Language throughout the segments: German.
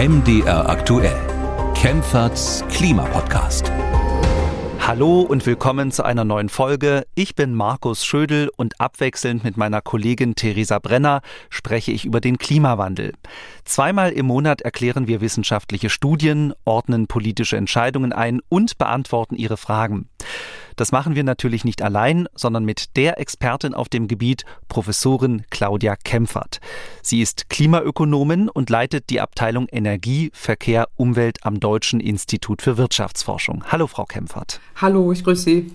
MDR aktuell. Kempferts Klimapodcast. Hallo und willkommen zu einer neuen Folge. Ich bin Markus Schödel und abwechselnd mit meiner Kollegin Theresa Brenner spreche ich über den Klimawandel. Zweimal im Monat erklären wir wissenschaftliche Studien, ordnen politische Entscheidungen ein und beantworten ihre Fragen. Das machen wir natürlich nicht allein, sondern mit der Expertin auf dem Gebiet, Professorin Claudia Kempfert. Sie ist Klimaökonomin und leitet die Abteilung Energie, Verkehr, Umwelt am Deutschen Institut für Wirtschaftsforschung. Hallo, Frau Kempfert. Hallo, ich grüße Sie.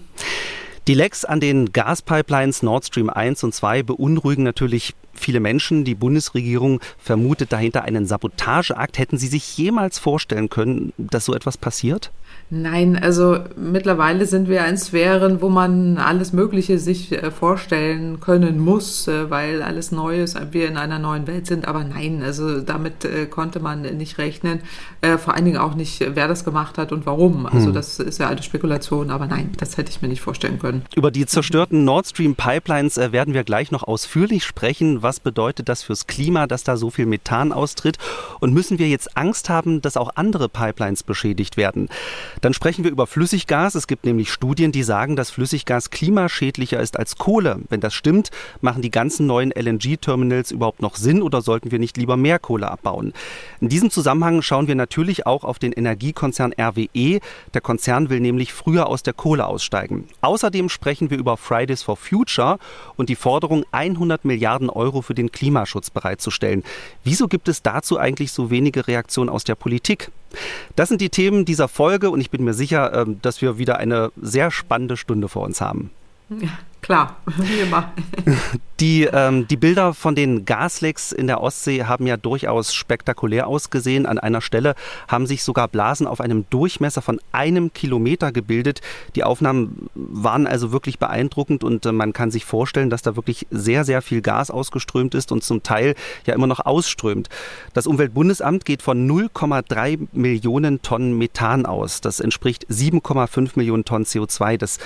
Die Lecks an den Gaspipelines Nord Stream 1 und 2 beunruhigen natürlich viele Menschen. Die Bundesregierung vermutet dahinter einen Sabotageakt. Hätten Sie sich jemals vorstellen können, dass so etwas passiert? Nein, also mittlerweile sind wir in Sphären, wo man alles Mögliche sich äh, vorstellen können muss, äh, weil alles neu ist, wir in einer neuen Welt sind. Aber nein, also damit äh, konnte man nicht rechnen. Vor allen Dingen auch nicht, wer das gemacht hat und warum. Also hm. das ist ja alte Spekulation, aber nein, das hätte ich mir nicht vorstellen können. Über die zerstörten Nord Stream Pipelines werden wir gleich noch ausführlich sprechen. Was bedeutet das fürs Klima, dass da so viel Methan austritt? Und müssen wir jetzt Angst haben, dass auch andere Pipelines beschädigt werden? Dann sprechen wir über Flüssiggas. Es gibt nämlich Studien, die sagen, dass Flüssiggas klimaschädlicher ist als Kohle. Wenn das stimmt, machen die ganzen neuen LNG-Terminals überhaupt noch Sinn oder sollten wir nicht lieber mehr Kohle abbauen? In diesem Zusammenhang schauen wir natürlich auch auf den Energiekonzern RWE. Der Konzern will nämlich früher aus der Kohle aussteigen. Außerdem sprechen wir über Fridays for Future und die Forderung, 100 Milliarden Euro für den Klimaschutz bereitzustellen. Wieso gibt es dazu eigentlich so wenige Reaktionen aus der Politik? Das sind die Themen dieser Folge und ich bin mir sicher, ähm, dass wir wieder eine sehr spannende Stunde vor uns haben. Ja, klar, wie immer. Die, ähm, die Bilder von den Gaslecks in der Ostsee haben ja durchaus spektakulär ausgesehen. An einer Stelle haben sich sogar Blasen auf einem Durchmesser von einem Kilometer gebildet. Die Aufnahmen waren also wirklich beeindruckend und äh, man kann sich vorstellen, dass da wirklich sehr, sehr viel Gas ausgeströmt ist und zum Teil ja immer noch ausströmt. Das Umweltbundesamt geht von 0,3 Millionen Tonnen Methan aus. Das entspricht 7,5 Millionen Tonnen CO2. Das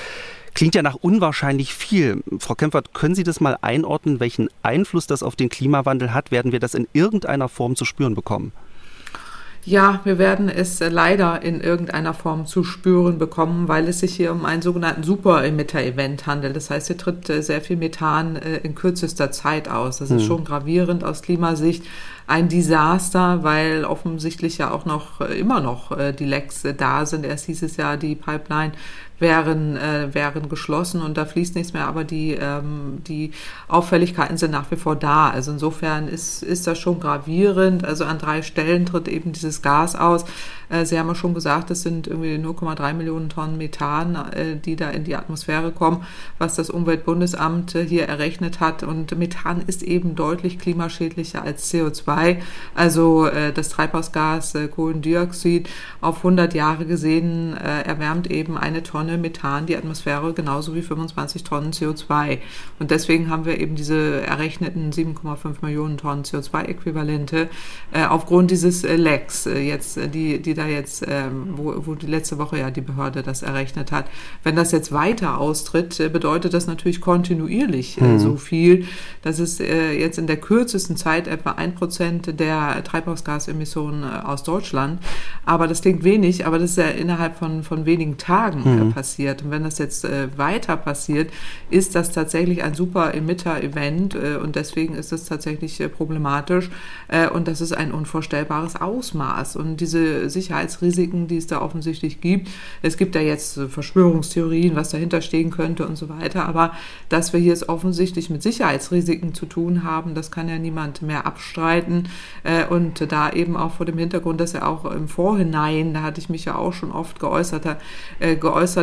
Klingt ja nach unwahrscheinlich viel. Frau Kempfert, können Sie das mal einordnen, welchen Einfluss das auf den Klimawandel hat? Werden wir das in irgendeiner Form zu spüren bekommen? Ja, wir werden es leider in irgendeiner Form zu spüren bekommen, weil es sich hier um einen sogenannten Super-Emitter-Event handelt. Das heißt, hier tritt äh, sehr viel Methan äh, in kürzester Zeit aus. Das ist hm. schon gravierend aus Klimasicht ein Desaster, weil offensichtlich ja auch noch äh, immer noch die Lecks da sind. Erst hieß es ja, die Pipeline wären, äh, wären geschlossen und da fließt nichts mehr, aber die, ähm, die Auffälligkeiten sind nach wie vor da. Also insofern ist, ist das schon gravierend. Also an drei Stellen tritt eben dieses Gas aus. Äh, Sie haben ja schon gesagt, es sind irgendwie 0,3 Millionen Tonnen Methan, äh, die da in die Atmosphäre kommen, was das Umweltbundesamt äh, hier errechnet hat. Und Methan ist eben deutlich klimaschädlicher als CO2. Also das Treibhausgas Kohlendioxid auf 100 Jahre gesehen erwärmt eben eine Tonne Methan die Atmosphäre genauso wie 25 Tonnen CO2. Und deswegen haben wir eben diese errechneten 7,5 Millionen Tonnen CO2-Äquivalente aufgrund dieses Lecks jetzt, die, die da jetzt, ähm, wo, wo die letzte Woche ja die Behörde das errechnet hat. Wenn das jetzt weiter austritt, äh, bedeutet das natürlich kontinuierlich äh, mhm. so viel. Das ist äh, jetzt in der kürzesten Zeit etwa ein Prozent der Treibhausgasemissionen äh, aus Deutschland. Aber das klingt wenig, aber das ist ja innerhalb von, von wenigen Tagen äh, mhm. Passiert. Und wenn das jetzt äh, weiter passiert, ist das tatsächlich ein super Emitter-Event und deswegen ist es tatsächlich problematisch und das ist ein unvorstellbares Ausmaß. Und diese Sicherheit Sicherheitsrisiken, die es da offensichtlich gibt. Es gibt da jetzt Verschwörungstheorien, was dahinter stehen könnte und so weiter. Aber dass wir hier es offensichtlich mit Sicherheitsrisiken zu tun haben, das kann ja niemand mehr abstreiten. Äh, und da eben auch vor dem Hintergrund, dass er auch im Vorhinein, da hatte ich mich ja auch schon oft geäußert, äh,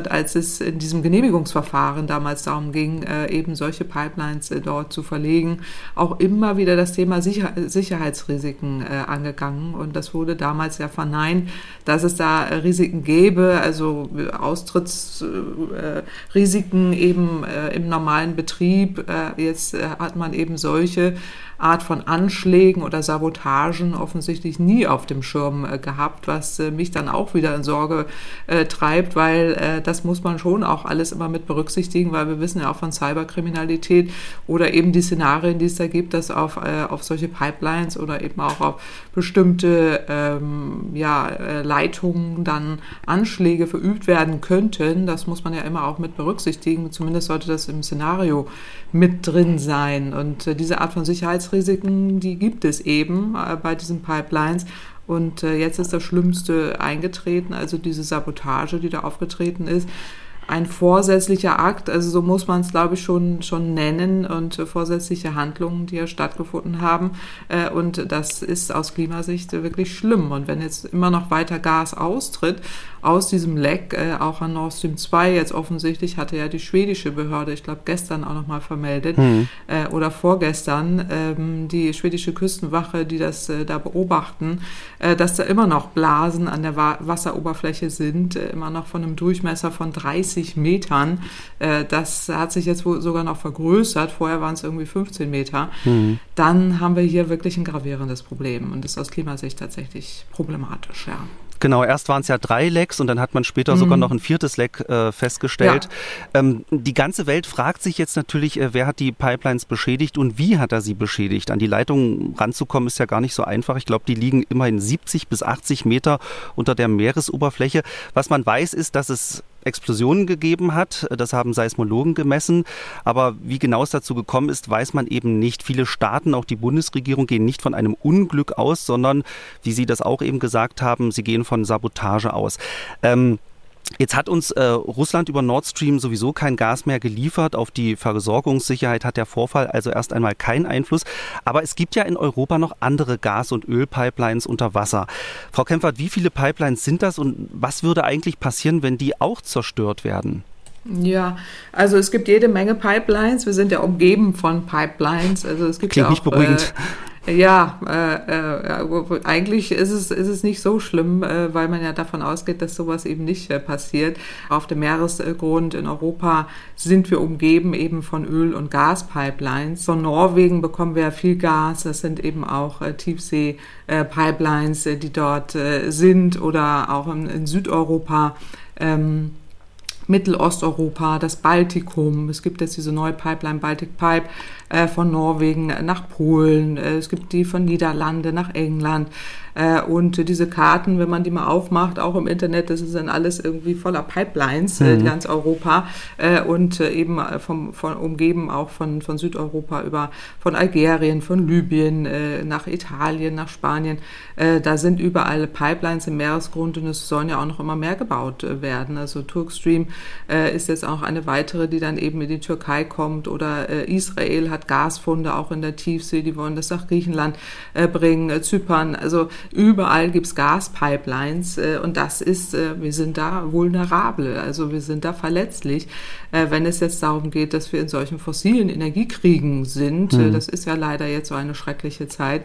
geäußert, als es in diesem Genehmigungsverfahren damals darum ging, äh, eben solche Pipelines dort zu verlegen, auch immer wieder das Thema Sicherheitsrisiken angegangen. Und das wurde damals ja verneint dass es da Risiken gäbe, also Austrittsrisiken eben äh, im normalen Betrieb. Äh, jetzt äh, hat man eben solche Art von Anschlägen oder Sabotagen offensichtlich nie auf dem Schirm äh, gehabt, was äh, mich dann auch wieder in Sorge äh, treibt, weil das muss man schon auch alles immer mit berücksichtigen, weil wir wissen ja auch von Cyberkriminalität oder eben die Szenarien, die es da gibt, dass auf, auf solche Pipelines oder eben auch auf bestimmte ähm, ja, Leitungen dann Anschläge verübt werden könnten. Das muss man ja immer auch mit berücksichtigen. Zumindest sollte das im Szenario mit drin sein. Und diese Art von Sicherheitsrisiken, die gibt es eben äh, bei diesen Pipelines. Und äh, jetzt ist das Schlimmste eingetreten, also diese Sabotage, die da aufgetreten ist ein vorsätzlicher Akt, also so muss man es, glaube ich, schon, schon nennen und äh, vorsätzliche Handlungen, die ja stattgefunden haben. Und das ist aus Klimasicht wirklich schlimm. Und wenn jetzt immer noch weiter Gas austritt aus diesem Leck, äh, auch an Nord Stream 2 jetzt offensichtlich, hatte ja die schwedische Behörde, ich glaube gestern auch nochmal vermeldet mhm. äh, oder vorgestern, ähm, die schwedische Küstenwache, die das äh, da beobachten, äh, dass da immer noch Blasen an der Wa Wasseroberfläche sind, äh, immer noch von einem Durchmesser von 30 Metern. Äh, das hat sich jetzt wohl sogar noch vergrößert, vorher waren es irgendwie 15 Meter. Mhm. Dann haben wir hier wirklich ein gravierendes Problem und ist aus Klimasicht tatsächlich problematisch, ja. Genau, erst waren es ja drei Lecks und dann hat man später mhm. sogar noch ein viertes Leck äh, festgestellt. Ja. Ähm, die ganze Welt fragt sich jetzt natürlich, äh, wer hat die Pipelines beschädigt und wie hat er sie beschädigt? An die Leitungen ranzukommen ist ja gar nicht so einfach. Ich glaube, die liegen immerhin 70 bis 80 Meter unter der Meeresoberfläche. Was man weiß, ist, dass es Explosionen gegeben hat. Das haben Seismologen gemessen. Aber wie genau es dazu gekommen ist, weiß man eben nicht. Viele Staaten, auch die Bundesregierung, gehen nicht von einem Unglück aus, sondern, wie Sie das auch eben gesagt haben, sie gehen von Sabotage aus. Ähm, Jetzt hat uns äh, Russland über Nord Stream sowieso kein Gas mehr geliefert. Auf die Versorgungssicherheit hat der Vorfall also erst einmal keinen Einfluss. Aber es gibt ja in Europa noch andere Gas- und Ölpipelines unter Wasser. Frau Kempfert, wie viele Pipelines sind das und was würde eigentlich passieren, wenn die auch zerstört werden? Ja, also es gibt jede Menge Pipelines. Wir sind ja umgeben von Pipelines. Also es gibt Klingt ja auch, nicht beruhigend. Äh, ja, äh, äh, eigentlich ist es, ist es nicht so schlimm, äh, weil man ja davon ausgeht, dass sowas eben nicht äh, passiert. Auf dem Meeresgrund in Europa sind wir umgeben eben von Öl- und Gaspipelines. Von Norwegen bekommen wir ja viel Gas. Das sind eben auch äh, Tiefsee-Pipelines, äh, die dort sind oder auch in, in Südeuropa. Ähm, Mittelosteuropa, das Baltikum. Es gibt jetzt diese neue Pipeline Baltic Pipe äh, von Norwegen nach Polen. Äh, es gibt die von Niederlande nach England. Äh, und diese Karten, wenn man die mal aufmacht, auch im Internet, das ist dann alles irgendwie voller Pipelines, äh, mhm. ganz Europa äh, und eben vom, von, umgeben auch von, von Südeuropa über von Algerien, von Libyen nach Italien, nach Spanien. Da sind überall Pipelines im Meeresgrund und es sollen ja auch noch immer mehr gebaut werden. Also Turkstream ist jetzt auch eine weitere, die dann eben in die Türkei kommt oder Israel hat Gasfunde auch in der Tiefsee, die wollen das nach Griechenland bringen, Zypern. Also Überall gibt es Gaspipelines äh, und das ist, äh, wir sind da vulnerabel, also wir sind da verletzlich, äh, wenn es jetzt darum geht, dass wir in solchen fossilen Energiekriegen sind. Mhm. das ist ja leider jetzt so eine schreckliche Zeit,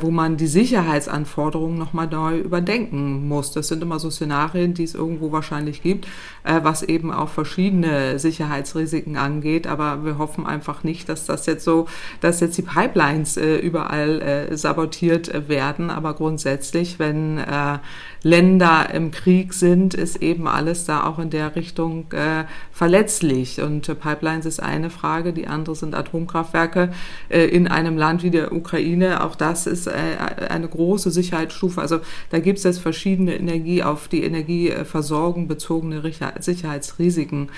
wo man die Sicherheitsanforderungen nochmal neu überdenken muss. Das sind immer so Szenarien, die es irgendwo wahrscheinlich gibt, was eben auch verschiedene Sicherheitsrisiken angeht, aber wir hoffen einfach nicht, dass das jetzt so, dass jetzt die Pipelines überall sabotiert werden, aber grundsätzlich, wenn äh, Länder im Krieg sind, ist eben alles da auch in der Richtung äh, verletzlich. Und äh, Pipelines ist eine Frage, die andere sind Atomkraftwerke äh, in einem Land wie der Ukraine. Auch das ist äh, eine große Sicherheitsstufe. Also da gibt es jetzt verschiedene Energie auf die Energieversorgung bezogene Sicherheitsrisiken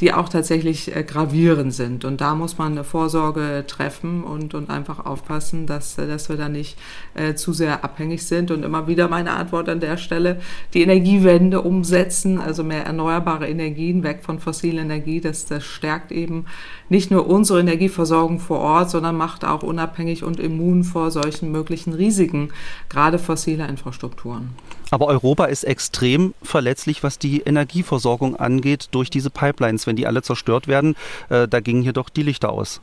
die auch tatsächlich äh, gravierend sind. Und da muss man eine Vorsorge treffen und, und einfach aufpassen, dass, äh, dass wir da nicht äh, zu sehr abhängig sind. Und immer wieder meine Antwort an der Stelle, die Energiewende umsetzen, also mehr erneuerbare Energien, weg von fossiler Energie, das, das stärkt eben nicht nur unsere Energieversorgung vor Ort, sondern macht auch unabhängig und immun vor solchen möglichen Risiken, gerade fossiler Infrastrukturen. Aber Europa ist extrem verletzlich, was die Energieversorgung angeht durch diese Pipelines. Wenn die alle zerstört werden, äh, da gingen hier doch die Lichter aus.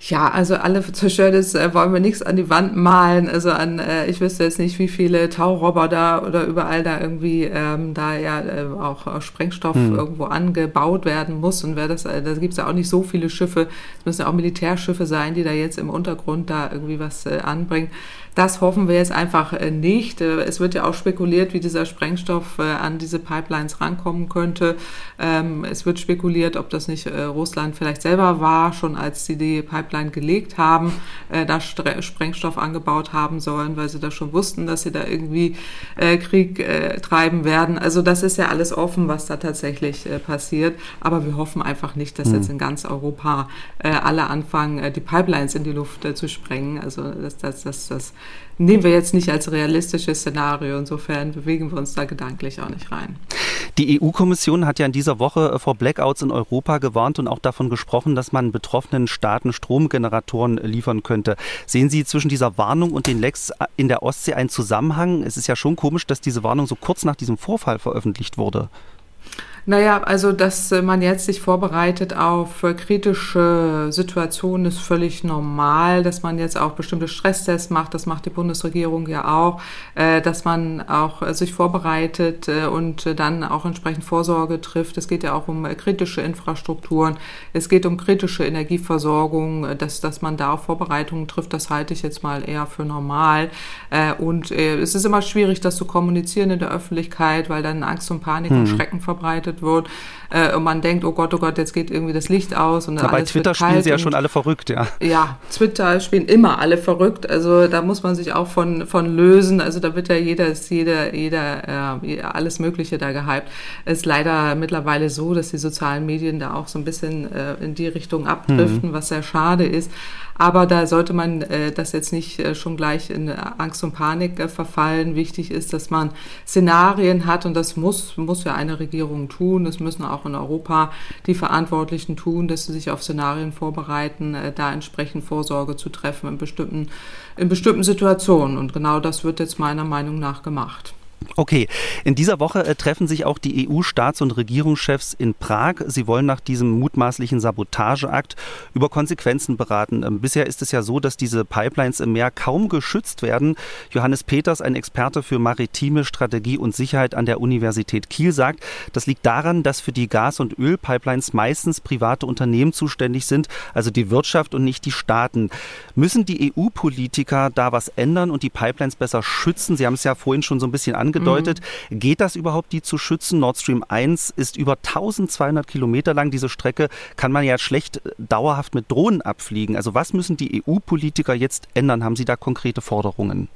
Ja, also alle Zerstörtes äh, wollen wir nichts an die Wand malen. Also an, äh, ich wüsste jetzt nicht, wie viele Tauroboter oder überall da irgendwie ähm, da ja äh, auch Sprengstoff hm. irgendwo angebaut werden muss. Und wer das, äh, da gibt's ja auch nicht so viele Schiffe. Es müssen ja auch Militärschiffe sein, die da jetzt im Untergrund da irgendwie was äh, anbringen. Das hoffen wir jetzt einfach äh, nicht. Äh, es wird ja auch spekuliert, wie dieser Sprengstoff äh, an diese Pipelines rankommen könnte. Ähm, es wird spekuliert, ob das nicht Russland vielleicht selber war, schon als sie die Pipeline gelegt haben, da Sprengstoff angebaut haben sollen, weil sie da schon wussten, dass sie da irgendwie Krieg treiben werden. Also das ist ja alles offen, was da tatsächlich passiert. Aber wir hoffen einfach nicht, dass jetzt hm. in ganz Europa alle anfangen, die Pipelines in die Luft zu sprengen. Also das, das, das, das nehmen wir jetzt nicht als realistisches Szenario. Insofern bewegen wir uns da gedanklich auch nicht rein. Die EU-Kommission hat ja in dieser Woche äh, vor Blackouts in Europa gewarnt und auch davon gesprochen, dass man betroffenen Staaten Stromgeneratoren liefern könnte. Sehen Sie zwischen dieser Warnung und den Lecks in der Ostsee einen Zusammenhang? Es ist ja schon komisch, dass diese Warnung so kurz nach diesem Vorfall veröffentlicht wurde. Naja, also dass äh, man jetzt sich vorbereitet auf äh, kritische Situationen ist völlig normal, dass man jetzt auch bestimmte Stresstests macht, das macht die Bundesregierung ja auch, äh, dass man auch sich vorbereitet und dann auch entsprechend Vorsorge trifft. Es geht ja auch um kritische Infrastrukturen, es geht um kritische Energieversorgung, dass, dass man da auch Vorbereitungen trifft, das halte ich jetzt mal eher für normal. Und es ist immer schwierig, das zu kommunizieren in der Öffentlichkeit, weil dann Angst und Panik hm. und Schrecken verbreitet verbreitet wird äh, und man denkt, oh Gott, oh Gott, jetzt geht irgendwie das Licht aus. Und Na, bei Twitter spielen sie ja schon alle verrückt, ja. Ja, Twitter spielen immer alle verrückt. Also da muss man sich auch von, von lösen. Also da wird ja jeder, jeder, jeder, äh, alles Mögliche da gehypt. Es ist leider mittlerweile so, dass die sozialen Medien da auch so ein bisschen äh, in die Richtung abdriften, mhm. was sehr schade ist. Aber da sollte man äh, das jetzt nicht äh, schon gleich in Angst und Panik äh, verfallen. Wichtig ist, dass man Szenarien hat und das muss, muss ja eine Regierung tun. Das müssen auch in Europa die Verantwortlichen tun, dass sie sich auf Szenarien vorbereiten, äh, da entsprechend Vorsorge zu treffen in bestimmten, in bestimmten Situationen. Und genau das wird jetzt meiner Meinung nach gemacht. Okay, in dieser Woche äh, treffen sich auch die EU-Staats- und Regierungschefs in Prag. Sie wollen nach diesem mutmaßlichen Sabotageakt über Konsequenzen beraten. Ähm, bisher ist es ja so, dass diese Pipelines im Meer kaum geschützt werden. Johannes Peters, ein Experte für maritime Strategie und Sicherheit an der Universität Kiel, sagt, das liegt daran, dass für die Gas- und Ölpipelines meistens private Unternehmen zuständig sind, also die Wirtschaft und nicht die Staaten. Müssen die EU-Politiker da was ändern und die Pipelines besser schützen? Sie haben es ja vorhin schon so ein bisschen angedeutet angedeutet. Mhm. Geht das überhaupt, die zu schützen? Nord Stream 1 ist über 1200 Kilometer lang. Diese Strecke kann man ja schlecht äh, dauerhaft mit Drohnen abfliegen. Also was müssen die EU-Politiker jetzt ändern? Haben Sie da konkrete Forderungen?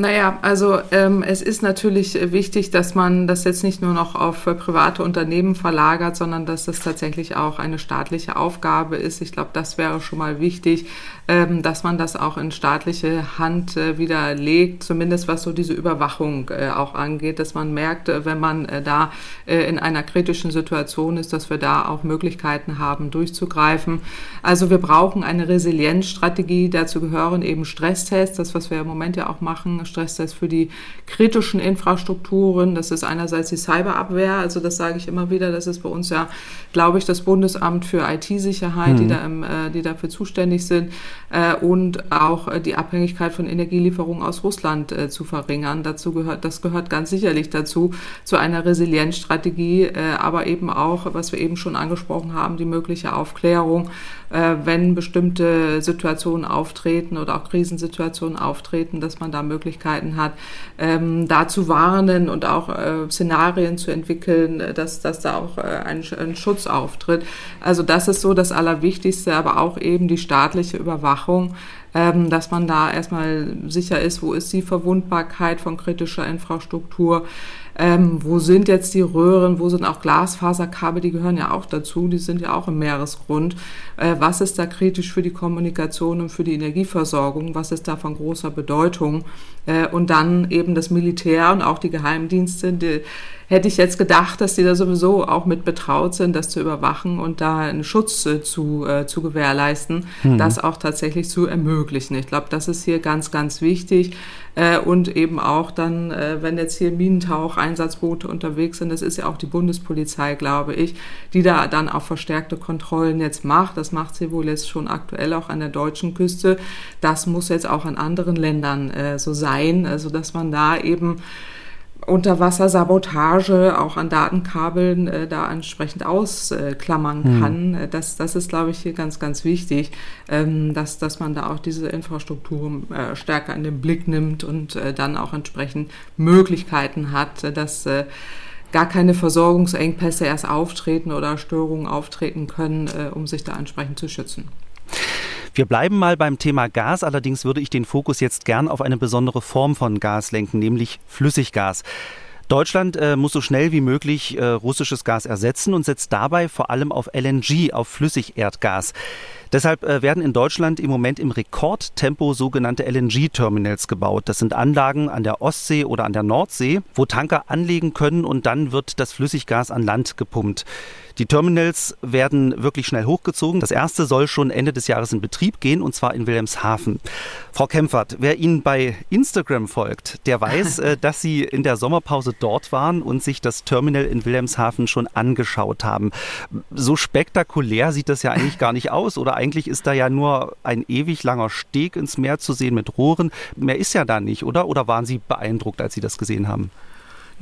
Naja, also ähm, es ist natürlich wichtig, dass man das jetzt nicht nur noch auf äh, private Unternehmen verlagert, sondern dass das tatsächlich auch eine staatliche Aufgabe ist. Ich glaube, das wäre schon mal wichtig, ähm, dass man das auch in staatliche Hand äh, wieder legt, zumindest was so diese Überwachung äh, auch angeht, dass man merkt, äh, wenn man äh, da äh, in einer kritischen Situation ist, dass wir da auch Möglichkeiten haben, durchzugreifen. Also wir brauchen eine Resilienzstrategie. Dazu gehören eben Stresstests, das, was wir im Moment ja auch machen Stresstest für die kritischen Infrastrukturen. Das ist einerseits die Cyberabwehr, also das sage ich immer wieder, das ist bei uns ja, glaube ich, das Bundesamt für IT-Sicherheit, mhm. die, da im, äh, die dafür zuständig sind äh, und auch äh, die Abhängigkeit von Energielieferungen aus Russland zu verringern. Dazu gehört, das gehört ganz sicherlich dazu, zu einer Resilienzstrategie, aber eben auch, was wir eben schon angesprochen haben, die mögliche Aufklärung, äh, wenn bestimmte Situationen auftreten oder auch Krisensituationen auftreten, dass man da Möglichkeiten hat, ähm, da zu warnen und auch äh, Szenarien zu entwickeln, äh, dass, dass da auch äh, ein, ein Schutz auftritt. Also das ist so das Allerwichtigste, aber auch eben die staatliche Überwachung ähm, dass man da erstmal sicher ist, wo ist die Verwundbarkeit von kritischer Infrastruktur, ähm, wo sind jetzt die Röhren, wo sind auch Glasfaserkabel, die gehören ja auch dazu, die sind ja auch im Meeresgrund. Äh, was ist da kritisch für die Kommunikation und für die Energieversorgung? Was ist da von großer Bedeutung? Äh, und dann eben das Militär und auch die Geheimdienste, die hätte ich jetzt gedacht, dass die da sowieso auch mit betraut sind, das zu überwachen und da einen Schutz äh, zu, äh, zu gewährleisten, mhm. das auch tatsächlich zu ermöglichen. Ich glaube, das ist hier ganz, ganz wichtig. Äh, und eben auch dann, äh, wenn jetzt hier Minentauch-Einsatzboote unterwegs sind, das ist ja auch die Bundespolizei, glaube ich, die da dann auch verstärkte Kontrollen jetzt macht. Das macht sie wohl jetzt schon aktuell auch an der deutschen Küste. Das muss jetzt auch in anderen Ländern äh, so sein, also dass man da eben Unterwassersabotage auch an Datenkabeln äh, da entsprechend ausklammern hm. kann. Hm. Das, das ist, glaube ich, hier ganz, ganz wichtig, ähm, dass, dass man da auch diese Infrastruktur äh, stärker in den Blick nimmt und äh, dann auch entsprechend Möglichkeiten hat, äh, dass äh, gar keine Versorgungsengpässe erst auftreten oder Störungen auftreten können, äh, um sich da entsprechend zu schützen. Wir bleiben mal beim Thema Gas, allerdings würde ich den Fokus jetzt gern auf eine besondere Form von Gas lenken, nämlich Flüssiggas. Deutschland äh, muss so schnell wie möglich äh, russisches Gas ersetzen und setzt dabei vor allem auf LNG, auf Flüssigerdgas. Deshalb äh, werden in Deutschland im Moment im Rekordtempo sogenannte LNG-Terminals gebaut. Das sind Anlagen an der Ostsee oder an der Nordsee, wo Tanker anlegen können und dann wird das Flüssiggas an Land gepumpt. Die Terminals werden wirklich schnell hochgezogen. Das erste soll schon Ende des Jahres in Betrieb gehen und zwar in Wilhelmshaven. Frau Kempfert, wer Ihnen bei Instagram folgt, der weiß, äh, dass Sie in der Sommerpause dort waren und sich das Terminal in Wilhelmshaven schon angeschaut haben. So spektakulär sieht das ja eigentlich gar nicht aus oder eigentlich ist da ja nur ein ewig langer Steg ins Meer zu sehen mit Rohren. Mehr ist ja da nicht, oder? Oder waren Sie beeindruckt, als Sie das gesehen haben?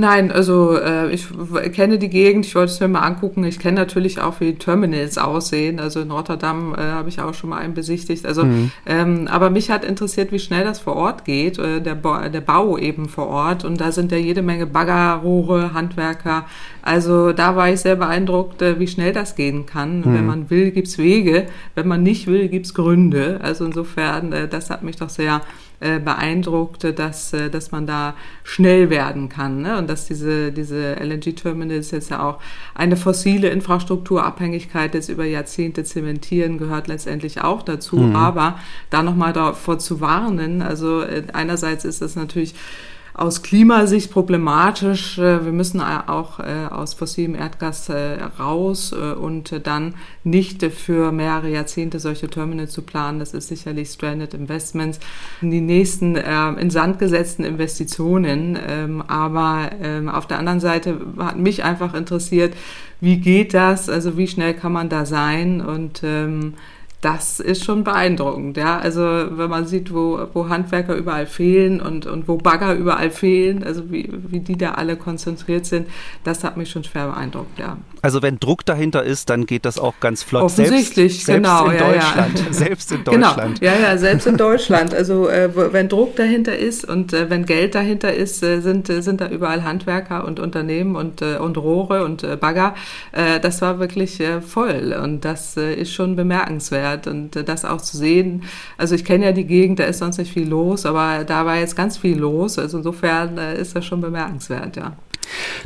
Nein, also äh, ich kenne die Gegend, ich wollte es mir mal angucken. Ich kenne natürlich auch, wie Terminals aussehen. Also in Rotterdam äh, habe ich auch schon mal einen besichtigt. Also, mhm. ähm, aber mich hat interessiert, wie schnell das vor Ort geht, äh, der, ba der Bau eben vor Ort. Und da sind ja jede Menge Baggerrohre, Handwerker. Also da war ich sehr beeindruckt, äh, wie schnell das gehen kann. Mhm. Wenn man will, gibt's Wege. Wenn man nicht will, gibt's Gründe. Also insofern, äh, das hat mich doch sehr äh, beeindruckt, dass, äh, dass man da schnell werden kann. Ne? Und dass diese, diese LNG-Terminals jetzt ja auch eine fossile Infrastrukturabhängigkeit jetzt über Jahrzehnte zementieren, gehört letztendlich auch dazu. Mhm. Aber da nochmal davor zu warnen, also äh, einerseits ist das natürlich aus Klimasicht problematisch. Äh, wir müssen auch äh, aus fossilem Erdgas äh, raus und dann nicht für mehrere Jahrzehnte solche Terminals zu planen. Das ist sicherlich Stranded Investments. Die nächsten in Sand gesetzten Investitionen. Ähm, aber ähm, auf der anderen Seite hat mich einfach interessiert, wie geht das? Also wie schnell kann man da sein? Und ähm, das ist schon beeindruckend. Ja? Also wenn man sieht, wo, wo Handwerker überall fehlen und, und wo Bagger überall fehlen, also wie, wie die da alle konzentriert sind, das hat mich schon schwer beeindruckt. Ja. Also wenn Druck dahinter ist, dann geht das auch ganz flott. Offensichtlich, selbst, genau. Selbst in ja, Deutschland. Ja. Selbst in genau. Deutschland. Genau. Ja, ja, selbst in Deutschland. Also äh, wenn Druck dahinter ist und äh, wenn Geld dahinter ist, äh, sind, äh, sind da überall Handwerker und Unternehmen und, äh, und Rohre und äh, Bagger. das war wirklich voll und das ist schon bemerkenswert wert und das auch zu sehen. Also ich kenne ja die Gegend, da ist sonst nicht viel los, aber da war jetzt ganz viel los. Also insofern äh, ist das schon bemerkenswert, ja.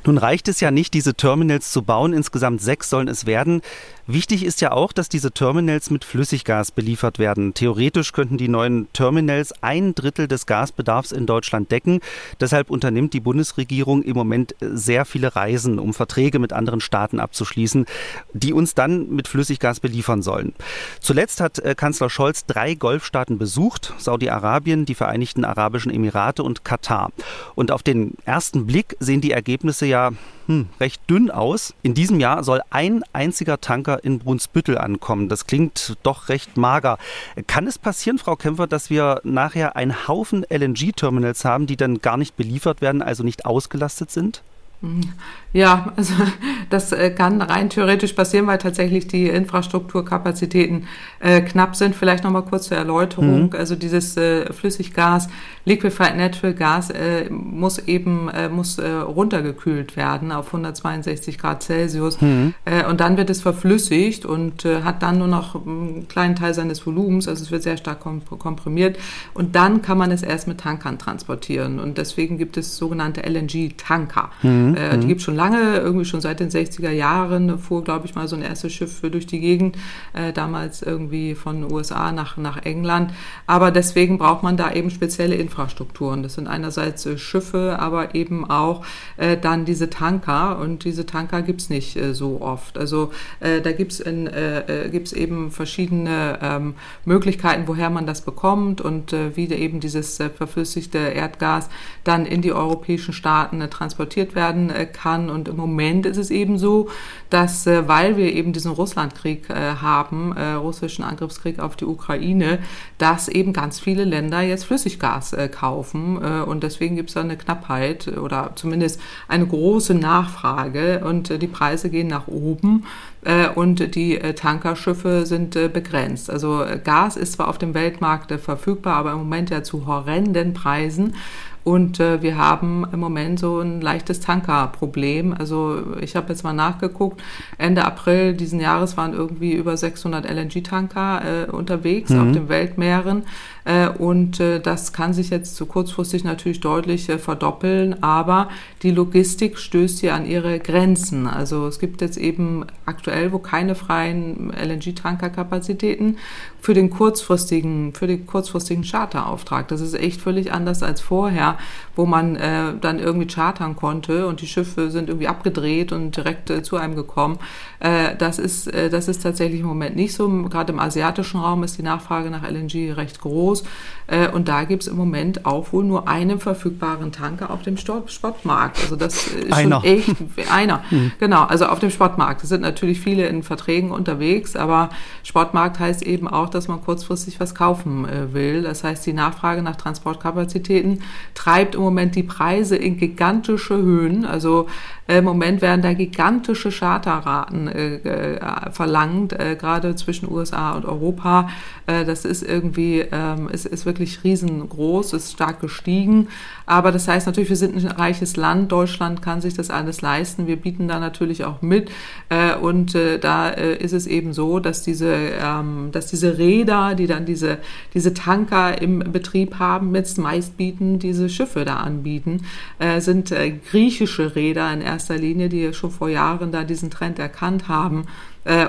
Nun reicht es ja nicht, diese Terminals zu bauen. Insgesamt sechs sollen es werden. Wichtig ist ja auch, dass diese Terminals mit Flüssiggas beliefert werden. Theoretisch könnten die neuen Terminals ein Drittel des Gasbedarfs in Deutschland decken. Deshalb unternimmt die Bundesregierung im Moment sehr viele Reisen, um Verträge mit anderen Staaten abzuschließen, die uns dann mit Flüssiggas beliefern sollen. Zuletzt hat äh, Kanzler Scholz drei Golfstaaten besucht, Saudi-Arabien, die Vereinigten Arabischen Emirate und Katar. Und auf den ersten Blick sehen die Ergebnisse ja hm, recht dünn aus. In diesem Jahr soll ein einziger Tanker in Brunsbüttel ankommen. Das klingt doch recht mager. Kann es passieren, Frau Kämpfer, dass wir nachher einen Haufen LNG-Terminals haben, die dann gar nicht beliefert werden, also nicht ausgelastet sind? Ja, also das äh, kann rein theoretisch passieren, weil tatsächlich die Infrastrukturkapazitäten äh, knapp sind. Vielleicht nochmal kurz zur Erläuterung. Mhm. Also dieses äh, Flüssiggas, Liquefied Natural Gas äh, muss eben äh, muss äh, runtergekühlt werden auf 162 Grad Celsius mhm. und dann wird es verflüssigt und hat dann nur noch einen kleinen Teil seines Volumens. Also es wird sehr stark komprimiert und dann kann man es erst mit Tankern transportieren und deswegen gibt es sogenannte LNG-Tanker. Mhm. Mhm. Äh, die mhm. gibt es schon lange, irgendwie schon seit den 60er Jahren. Fuhr, glaube ich, mal so ein erstes Schiff durch die Gegend, äh, damals irgendwie von USA nach, nach England. Aber deswegen braucht man da eben spezielle Infrastrukturen. Das sind einerseits äh, Schiffe, aber eben auch äh, dann diese Tanker. Und diese Tanker gibt es nicht äh, so oft. Also äh, da gibt es äh, gibt's eben verschiedene ähm, Möglichkeiten, woher man das bekommt und wie eben dieses verflüssigte Erdgas dann in die europäischen Staaten transportiert werden kann. Und im Moment ist es eben so, dass, weil wir eben diesen Russlandkrieg haben, russischen Angriffskrieg auf die Ukraine, dass eben ganz viele Länder jetzt Flüssiggas kaufen. und deswegen gibt es da eine Knappheit oder zumindest eine große Nachfrage und die Preise gehen nach oben äh, und die äh, Tankerschiffe sind äh, begrenzt. Also Gas ist zwar auf dem Weltmarkt verfügbar, aber im Moment ja zu horrenden Preisen. Und äh, wir haben im Moment so ein leichtes Tankerproblem. Also ich habe jetzt mal nachgeguckt. Ende April diesen Jahres waren irgendwie über 600 LNG-Tanker äh, unterwegs mhm. auf den Weltmeeren. Äh, und äh, das kann sich jetzt zu kurzfristig natürlich deutlich äh, verdoppeln. Aber die Logistik stößt hier an ihre Grenzen. Also es gibt jetzt eben aktuell wo keine freien LNG-Tankerkapazitäten für den kurzfristigen, für den kurzfristigen Charterauftrag. Das ist echt völlig anders als vorher, wo man äh, dann irgendwie chartern konnte und die Schiffe sind irgendwie abgedreht und direkt äh, zu einem gekommen. Äh, das ist, äh, das ist tatsächlich im Moment nicht so. Gerade im asiatischen Raum ist die Nachfrage nach LNG recht groß. Äh, und da gibt es im Moment auch wohl nur einen verfügbaren Tanker auf dem Sportmarkt. Also das ist einer. schon echt einer. Mhm. Genau, also auf dem Sportmarkt. Es sind natürlich viele in Verträgen unterwegs, aber Sportmarkt heißt eben auch, dass man kurzfristig was kaufen äh, will. Das heißt, die Nachfrage nach Transportkapazitäten treibt im Moment die Preise in gigantische Höhen. Also äh, im Moment werden da gigantische Charterraten äh, äh, verlangt, äh, gerade zwischen USA und Europa. Äh, das ist irgendwie, ähm, es ist wirklich riesengroß, ist stark gestiegen. Aber das heißt natürlich, wir sind ein reiches Land. Deutschland kann sich das alles leisten. Wir bieten da natürlich auch mit. Äh, und äh, da äh, ist es eben so, dass diese, ähm, dass diese Räder, die dann diese, diese Tanker im Betrieb haben, jetzt meist bieten, diese Schiffe da anbieten, sind griechische Räder in erster Linie, die schon vor Jahren da diesen Trend erkannt haben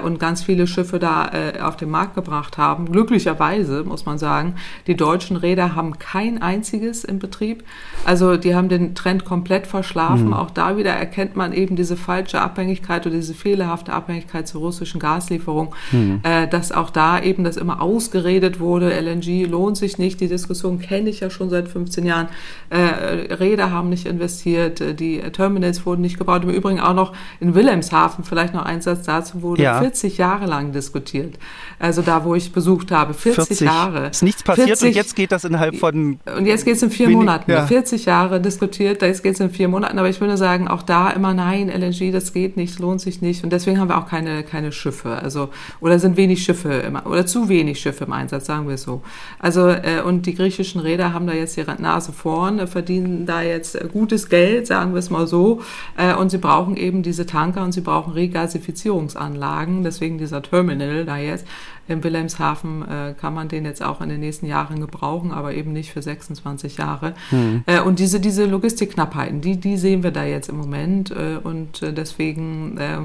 und ganz viele Schiffe da äh, auf den Markt gebracht haben. Glücklicherweise muss man sagen, die deutschen Räder haben kein einziges im Betrieb. Also die haben den Trend komplett verschlafen. Mhm. Auch da wieder erkennt man eben diese falsche Abhängigkeit oder diese fehlerhafte Abhängigkeit zur russischen Gaslieferung, mhm. äh, dass auch da eben das immer ausgeredet wurde, LNG lohnt sich nicht. Die Diskussion kenne ich ja schon seit 15 Jahren. Äh, Räder haben nicht investiert, äh, die Terminals wurden nicht gebaut. Im Übrigen auch noch in Wilhelmshaven, vielleicht noch ein Satz dazu, wurde ja. 40 Jahre lang diskutiert. Also da, wo ich besucht habe, 40, 40 Jahre. Ist nichts passiert 40, und jetzt geht das innerhalb von. Und jetzt geht es in vier wenig, Monaten. Ja. 40 Jahre diskutiert, jetzt geht es in vier Monaten. Aber ich würde sagen, auch da immer nein, LNG, das geht nicht, lohnt sich nicht. Und deswegen haben wir auch keine, keine Schiffe. Also, oder sind wenig Schiffe im, oder zu wenig Schiffe im Einsatz, sagen wir so. Also, äh, und die griechischen Räder haben da jetzt ihre Nase vorn, verdienen da jetzt gutes Geld, sagen wir es mal so. Äh, und sie brauchen eben diese Tanker und sie brauchen Regasifizierungsanlagen. Anlagen, deswegen dieser Terminal da jetzt. Im Wilhelmshaven äh, kann man den jetzt auch in den nächsten Jahren gebrauchen, aber eben nicht für 26 Jahre. Mhm. Äh, und diese, diese Logistikknappheiten, die, die sehen wir da jetzt im Moment. Äh, und äh, deswegen äh,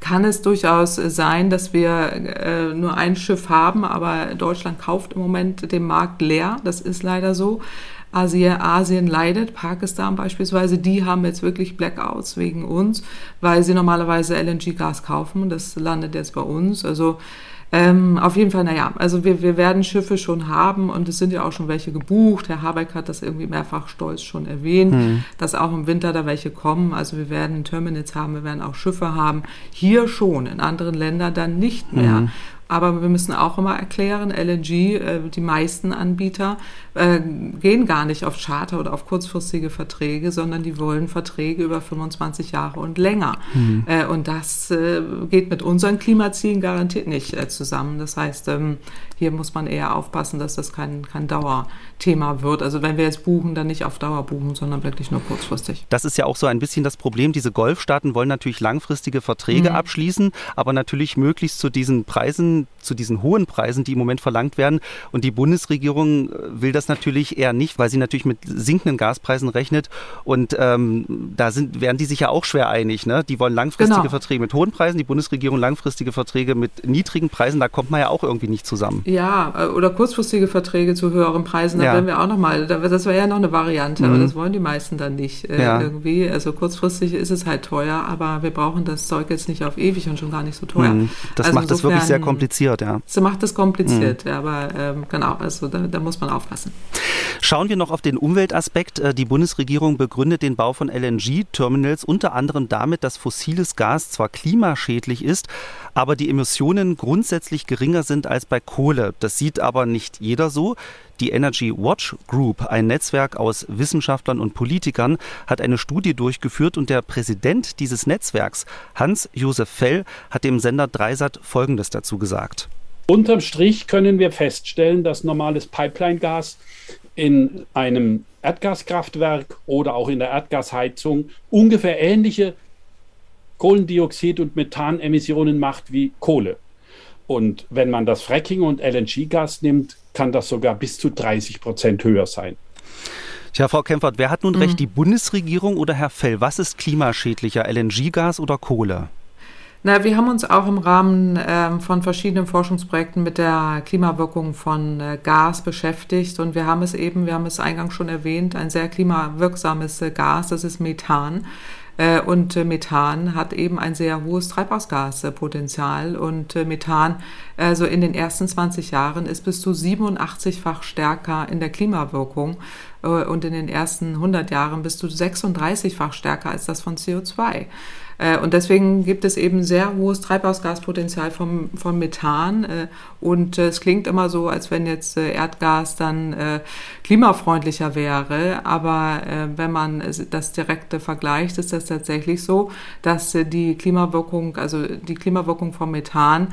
kann es durchaus sein, dass wir äh, nur ein Schiff haben, aber Deutschland kauft im Moment den Markt leer. Das ist leider so. Asien, Asien leidet, Pakistan beispielsweise, die haben jetzt wirklich Blackouts wegen uns, weil sie normalerweise LNG-Gas kaufen. Das landet jetzt bei uns. Also ähm, auf jeden Fall, naja, also wir, wir werden Schiffe schon haben und es sind ja auch schon welche gebucht. Herr Habeck hat das irgendwie mehrfach stolz schon erwähnt, hm. dass auch im Winter da welche kommen. Also wir werden Terminals haben, wir werden auch Schiffe haben. Hier schon, in anderen Ländern dann nicht mehr. Hm. Aber wir müssen auch immer erklären, LNG, äh, die meisten Anbieter äh, gehen gar nicht auf Charter oder auf kurzfristige Verträge, sondern die wollen Verträge über 25 Jahre und länger. Mhm. Äh, und das geht mit unseren Klimazielen garantiert nicht zusammen. Das heißt, ähm, hier muss man eher aufpassen, dass das kein, kein Dauerthema wird. Also wenn wir jetzt buchen, dann nicht auf Dauer buchen, sondern wirklich nur kurzfristig. Das ist ja auch so ein bisschen das Problem. Diese Golfstaaten wollen natürlich langfristige Verträge mhm. abschließen, aber natürlich möglichst zu diesen Preisen zu diesen hohen Preisen, die im Moment verlangt werden. Und die Bundesregierung äh, will das natürlich eher nicht, weil sie natürlich mit sinkenden Gaspreisen rechnet. Und ähm, da sind, werden die sich ja auch schwer einig. Ne? Die wollen langfristige genau. Verträge mit hohen Preisen, die Bundesregierung langfristige Verträge mit niedrigen Preisen. Da kommt man ja auch irgendwie nicht zusammen. Ja, äh, oder kurzfristige Verträge zu höheren Preisen. Da ja. werden wir auch nochmal, das wäre ja noch eine Variante, mhm. aber das wollen die meisten dann nicht äh, ja. irgendwie. Also kurzfristig ist es halt teuer, aber wir brauchen das Zeug jetzt nicht auf ewig und schon gar nicht so teuer. Mhm. Das also macht das wirklich sehr kompliziert, ja. Das macht das kompliziert, mhm. aber ähm, genau, also da, da muss man aufpassen. Schauen wir noch auf den Umweltaspekt. Äh, die Bundesregierung begründet den Bau von LNG-Terminals unter anderem damit, dass fossiles Gas zwar klimaschädlich ist, aber die Emissionen grundsätzlich geringer sind als bei Kohle. Das sieht aber nicht jeder so. Die Energy Watch Group, ein Netzwerk aus Wissenschaftlern und Politikern, hat eine Studie durchgeführt und der Präsident dieses Netzwerks, Hans-Josef Fell, hat dem Sender Dreisat Folgendes dazu gesagt. Unterm Strich können wir feststellen, dass normales Pipeline-Gas in einem Erdgaskraftwerk oder auch in der Erdgasheizung ungefähr ähnliche Kohlendioxid- und Methanemissionen macht wie Kohle. Und wenn man das Fracking und LNG-Gas nimmt, kann das sogar bis zu 30 Prozent höher sein. Tja, Frau Kempfert, wer hat nun mhm. recht, die Bundesregierung oder Herr Fell? Was ist klimaschädlicher, LNG-Gas oder Kohle? Na, wir haben uns auch im Rahmen äh, von verschiedenen Forschungsprojekten mit der Klimawirkung von äh, Gas beschäftigt und wir haben es eben, wir haben es eingangs schon erwähnt, ein sehr klimawirksames äh, Gas, das ist Methan. Äh, und äh, Methan hat eben ein sehr hohes Treibhausgaspotenzial und äh, Methan, also in den ersten 20 Jahren, ist bis zu 87-fach stärker in der Klimawirkung und in den ersten 100 Jahren bis zu 36-fach stärker als das von CO2. Äh, und deswegen gibt es eben sehr hohes Treibhausgaspotenzial vom, vom Methan. Äh, und es klingt immer so, als wenn jetzt äh, Erdgas dann klimafreundlicher wäre. Aber wenn man das direkte vergleicht, ist das tatsächlich so, dass die Klimawirkung, also die Klimawirkung vom Methan,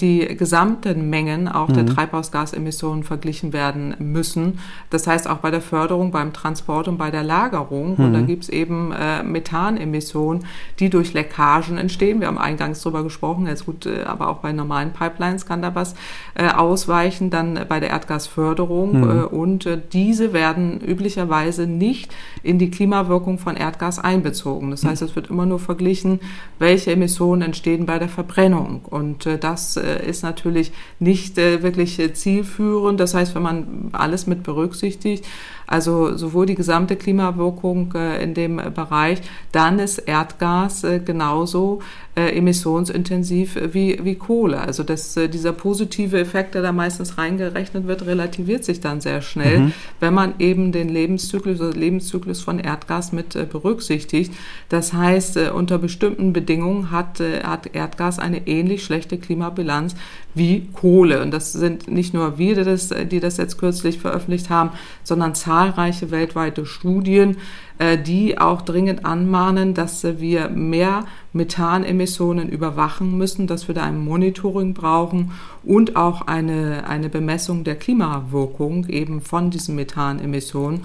die gesamten Mengen auch mhm. der Treibhausgasemissionen verglichen werden müssen. Das heißt auch bei der Förderung, beim Transport und bei der Lagerung. Mhm. Und da gibt es eben Methanemissionen, die die durch Leckagen entstehen. Wir haben eingangs darüber gesprochen, jetzt gut, äh, aber auch bei normalen Pipelines kann da was äh, ausweichen, dann bei der Erdgasförderung. Mhm. Äh, und äh, diese werden üblicherweise nicht in die Klimawirkung von Erdgas einbezogen. Das heißt, es wird immer nur verglichen, welche Emissionen entstehen bei der Verbrennung. Und das ist natürlich nicht wirklich zielführend. Das heißt, wenn man alles mit berücksichtigt, also sowohl die gesamte Klimawirkung äh, in dem Bereich, dann ist Erdgas äh, genauso äh, emissionsintensiv wie, wie Kohle. Also das, dieser positive Effekt, der da meistens reingerechnet wird, relativiert sich dann sehr schnell, mhm. wenn man eben den Lebenszyklus, also Lebenszyklus von Erdgas mit berücksichtigt. Das heißt, unter bestimmten Bedingungen hat, hat Erdgas eine ähnlich schlechte Klimabilanz wie Kohle. Und das sind nicht nur wir, die das, die das jetzt kürzlich veröffentlicht haben, sondern zahlreiche weltweite Studien, äh, die auch dringend anmahnen, dass wir mehr Methanemissionen überwachen müssen, dass wir da ein Monitoring brauchen und auch eine, eine Bemessung der Klimawirkung eben von diesen Methanemissionen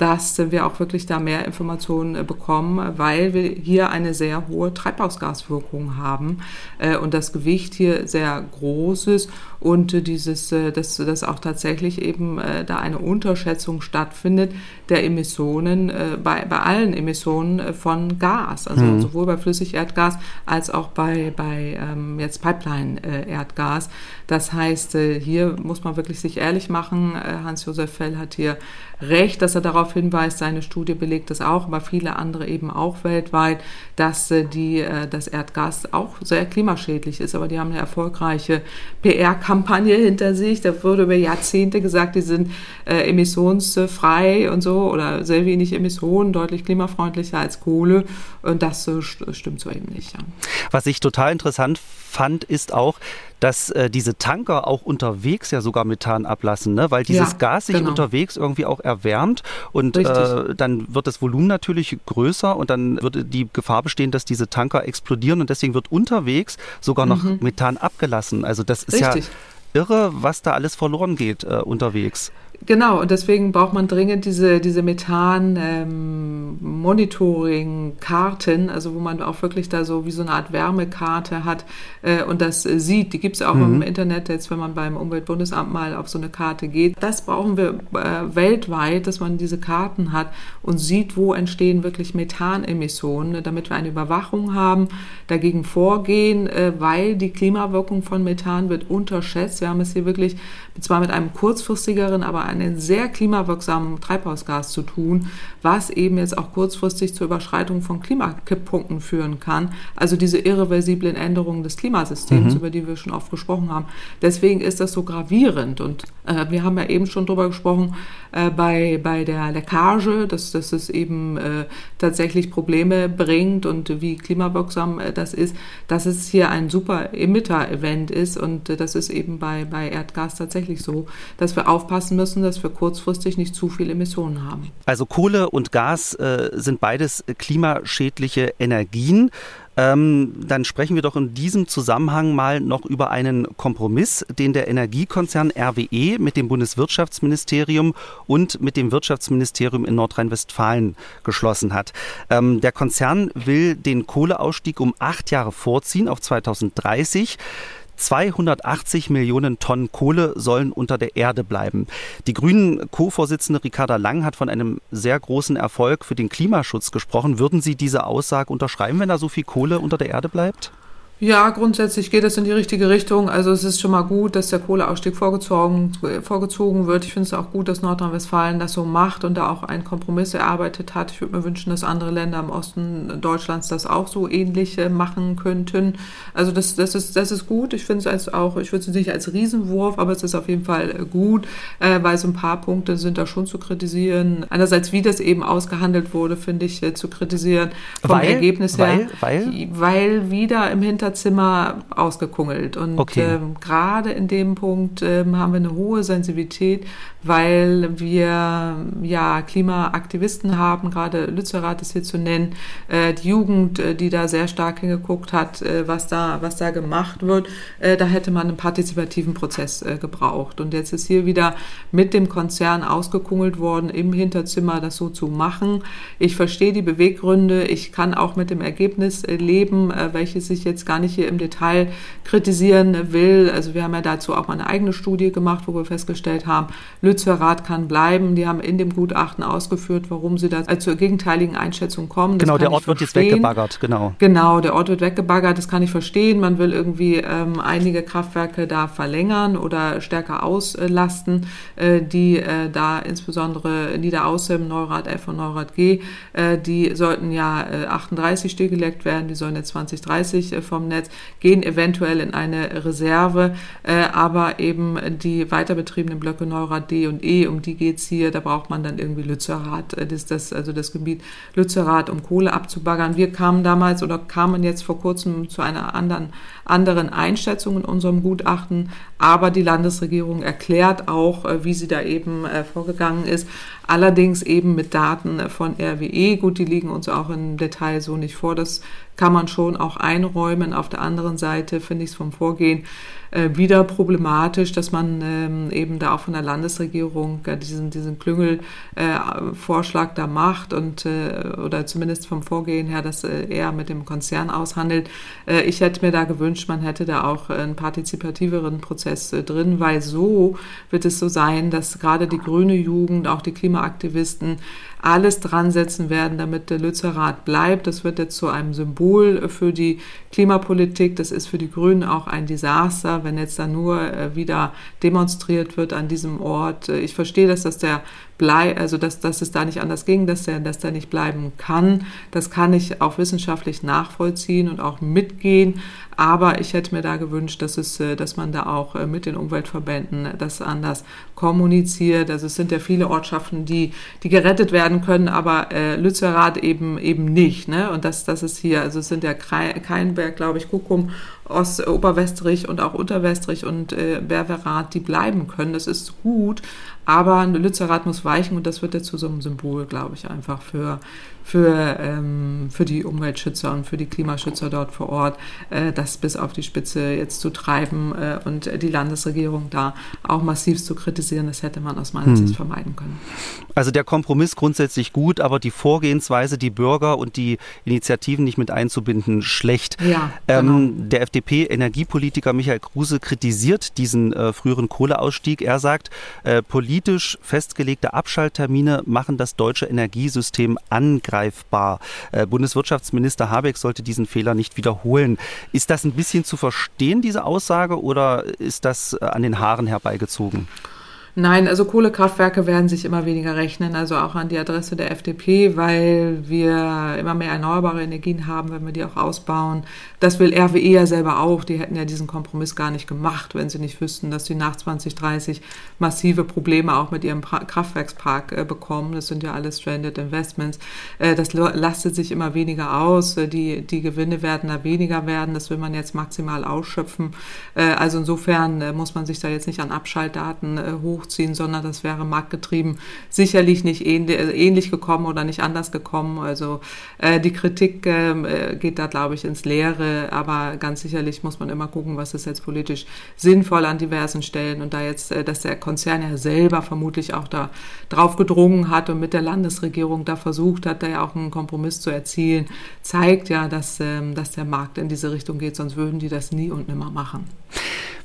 dass wir auch wirklich da mehr Informationen äh, bekommen, weil wir hier eine sehr hohe Treibhausgaswirkung haben äh, und das Gewicht hier sehr groß ist und äh, dieses, dass, dass auch tatsächlich eben da eine Unterschätzung stattfindet der Emissionen bei, bei allen Emissionen von Gas, also mhm. sowohl bei Flüssigerdgas als auch bei, bei ähm, jetzt Pipeline-Erdgas. Das heißt, hier muss man wirklich sich ehrlich machen. Hans-Josef Fell hat hier recht, dass er darauf hinweist, seine Studie belegt das auch, aber viele andere eben auch weltweit, dass äh, die, äh, das Erdgas auch sehr klimaschädlich ist. Aber die haben eine erfolgreiche PR-Kampagne hinter sich. Da wurde über Jahrzehnte gesagt, die sind äh, emissionsfrei und so oder sehr wenig Emissionen, deutlich klimafreundlicher als Kohle. Und das äh, stimmt so eben nicht. Ja. Was ich total interessant fand, ist auch, dass äh, diese Tanker auch unterwegs ja sogar Methan ablassen, ne? weil dieses ja, Gas sich genau. unterwegs irgendwie auch erwärmt und äh, dann wird das Volumen natürlich größer und dann wird die Gefahr bestehen, dass diese Tanker explodieren und deswegen wird unterwegs sogar noch mhm. Methan abgelassen. Also das ist Richtig. ja irre, was da alles verloren geht äh, unterwegs. Genau, und deswegen braucht man dringend diese, diese Methan-Monitoring-Karten, ähm, also wo man auch wirklich da so wie so eine Art Wärmekarte hat äh, und das äh, sieht. Die gibt es auch mhm. im Internet jetzt, wenn man beim Umweltbundesamt mal auf so eine Karte geht. Das brauchen wir äh, weltweit, dass man diese Karten hat und sieht, wo entstehen wirklich Methanemissionen, damit wir eine Überwachung haben, dagegen vorgehen, äh, weil die Klimawirkung von Methan wird unterschätzt. Wir haben es hier wirklich zwar mit einem kurzfristigeren, aber einen sehr klimawirksamen Treibhausgas zu tun, was eben jetzt auch kurzfristig zur Überschreitung von Klimakipppunkten führen kann. Also diese irreversiblen Änderungen des Klimasystems, mhm. über die wir schon oft gesprochen haben. Deswegen ist das so gravierend. Und äh, wir haben ja eben schon darüber gesprochen, äh, bei, bei der Leckage, dass, dass es eben äh, tatsächlich Probleme bringt und wie klimawirksam äh, das ist, dass es hier ein super Emitter-Event ist. Und äh, das ist eben bei, bei Erdgas tatsächlich so, dass wir aufpassen müssen, dass wir kurzfristig nicht zu viel Emissionen haben. Also Kohle und Gas äh, sind beides klimaschädliche Energien. Ähm, dann sprechen wir doch in diesem Zusammenhang mal noch über einen Kompromiss, den der Energiekonzern RWE mit dem Bundeswirtschaftsministerium und mit dem Wirtschaftsministerium in Nordrhein-Westfalen geschlossen hat. Ähm, der Konzern will den Kohleausstieg um acht Jahre vorziehen auf 2030. 280 Millionen Tonnen Kohle sollen unter der Erde bleiben. Die Grünen Co-Vorsitzende Ricarda Lang hat von einem sehr großen Erfolg für den Klimaschutz gesprochen. Würden Sie diese Aussage unterschreiben, wenn da so viel Kohle unter der Erde bleibt? Ja, grundsätzlich geht es in die richtige Richtung. Also es ist schon mal gut, dass der Kohleausstieg vorgezogen, vorgezogen wird. Ich finde es auch gut, dass Nordrhein-Westfalen das so macht und da auch einen Kompromiss erarbeitet hat. Ich würde mir wünschen, dass andere Länder im Osten Deutschlands das auch so ähnlich äh, machen könnten. Also das, das, ist, das ist gut. Ich finde es als auch, ich würde es nicht als Riesenwurf, aber es ist auf jeden Fall äh, gut, äh, weil so ein paar Punkte sind da schon zu kritisieren. Einerseits, wie das eben ausgehandelt wurde, finde ich zu kritisieren. Vom weil, Ergebnis her. Weil, weil? weil wieder im Hintergrund Hinterzimmer ausgekungelt. Und okay. ähm, gerade in dem Punkt ähm, haben wir eine hohe Sensibilität, weil wir ja Klimaaktivisten haben, gerade Lützerath ist hier zu nennen, äh, die Jugend, äh, die da sehr stark hingeguckt hat, äh, was, da, was da gemacht wird. Äh, da hätte man einen partizipativen Prozess äh, gebraucht. Und jetzt ist hier wieder mit dem Konzern ausgekungelt worden, im Hinterzimmer das so zu machen. Ich verstehe die Beweggründe. Ich kann auch mit dem Ergebnis äh, leben, welches ich jetzt gar nicht hier im Detail kritisieren will. Also wir haben ja dazu auch mal eine eigene Studie gemacht, wo wir festgestellt haben, kann bleiben. Die haben in dem Gutachten ausgeführt, warum sie da zur gegenteiligen Einschätzung kommen. Das genau, der Ort wird jetzt weggebaggert, genau. Genau, der Ort wird weggebaggert, das kann ich verstehen. Man will irgendwie ähm, einige Kraftwerke da verlängern oder stärker auslasten, äh, die äh, da insbesondere Niederaußem, Neurath F und Neurath G, äh, die sollten ja 38 äh, stillgelegt werden, die sollen jetzt 2030 äh, vom Netz, gehen eventuell in eine Reserve, äh, aber eben die weiterbetriebenen Blöcke Neurath D und E, um die geht es hier. Da braucht man dann irgendwie Lützerath, äh, das, das, also das Gebiet Lützerath, um Kohle abzubaggern. Wir kamen damals oder kamen jetzt vor kurzem zu einer anderen, anderen Einschätzung in unserem Gutachten, aber die Landesregierung erklärt auch, äh, wie sie da eben äh, vorgegangen ist. Allerdings eben mit Daten von RWE. Gut, die liegen uns auch im Detail so nicht vor. Das kann man schon auch einräumen. Auf der anderen Seite finde ich es vom Vorgehen äh, wieder problematisch, dass man ähm, eben da auch von der Landesregierung äh, diesen, diesen Klüngelvorschlag äh, da macht und äh, oder zumindest vom Vorgehen her das äh, eher mit dem Konzern aushandelt. Äh, ich hätte mir da gewünscht, man hätte da auch einen partizipativeren Prozess drin, weil so wird es so sein, dass gerade die grüne Jugend, auch die Klimaaktivisten alles dran setzen werden, damit der Lützerath bleibt. Das wird jetzt zu einem Symbol für die Klimapolitik. Das ist für die Grünen auch ein Desaster, wenn jetzt da nur äh, wieder demonstriert wird an diesem Ort. Ich verstehe, dass das der blei also dass, dass es da nicht anders ging, dass der, dass der nicht bleiben kann. Das kann ich auch wissenschaftlich nachvollziehen und auch mitgehen. Aber ich hätte mir da gewünscht, dass, es, äh, dass man da auch äh, mit den Umweltverbänden das anders kommuniziert. Also es sind ja viele Ortschaften, die, die gerettet werden können, aber äh, Lützerath eben, eben nicht. Ne? Und das, das ist hier, also es sind ja Keinberg, glaube ich, Kuckum, Ost, Oberwestrich und auch Unterwestrich und äh, Berverath, die bleiben können. Das ist gut. Aber Lützerath muss weichen und das wird jetzt zu so einem Symbol, glaube ich, einfach für, für, ähm, für die Umweltschützer und für die Klimaschützer dort vor Ort, äh, das bis auf die Spitze jetzt zu treiben äh, und die Landesregierung da auch massiv zu kritisieren, das hätte man aus meiner hm. Sicht vermeiden können. Also der Kompromiss grundsätzlich gut, aber die Vorgehensweise, die Bürger und die Initiativen nicht mit einzubinden, schlecht. Ja, ähm, genau. ähm, der FDP-Energiepolitiker Michael Kruse kritisiert diesen äh, früheren Kohleausstieg. Er sagt, äh, politisch festgelegte Abschalttermine machen das deutsche Energiesystem angreifbar angreifbar. Äh, Bundeswirtschaftsminister Habeck sollte diesen Fehler nicht wiederholen. Ist das ein bisschen zu verstehen, diese Aussage, oder ist das äh, an den Haaren herbeigezogen? Nein, also Kohlekraftwerke werden sich immer weniger rechnen, also auch an die Adresse der FDP, weil wir immer mehr erneuerbare Energien haben, wenn wir die auch ausbauen. Das will RWE ja selber auch. Die hätten ja diesen Kompromiss gar nicht gemacht, wenn sie nicht wüssten, dass sie nach 2030 massive Probleme auch mit ihrem Kraftwerkspark äh, bekommen. Das sind ja alles Stranded Investments. Äh, das lastet sich immer weniger aus. Äh, die, die Gewinne werden da weniger werden. Das will man jetzt maximal ausschöpfen. Also insofern muss man sich da jetzt nicht an Abschaltdaten hoch hochziehen, sondern das wäre marktgetrieben sicherlich nicht ähnlich, äh, gekommen oder nicht anders gekommen. Also die Kritik ähm, äh, geht da, glaube ich, ins Leere, aber ganz sicherlich muss man immer gucken, was ist jetzt politisch sinnvoll an diversen Stellen und da jetzt, äh, dass der Konzern ja selber vermutlich auch da drauf gedrungen hat und mit der Landesregierung da versucht hat, da ja auch einen Kompromiss zu erzielen, zeigt ja, dass, ähm, dass der Markt in diese Richtung geht, sonst würden die das nie und nimmer machen.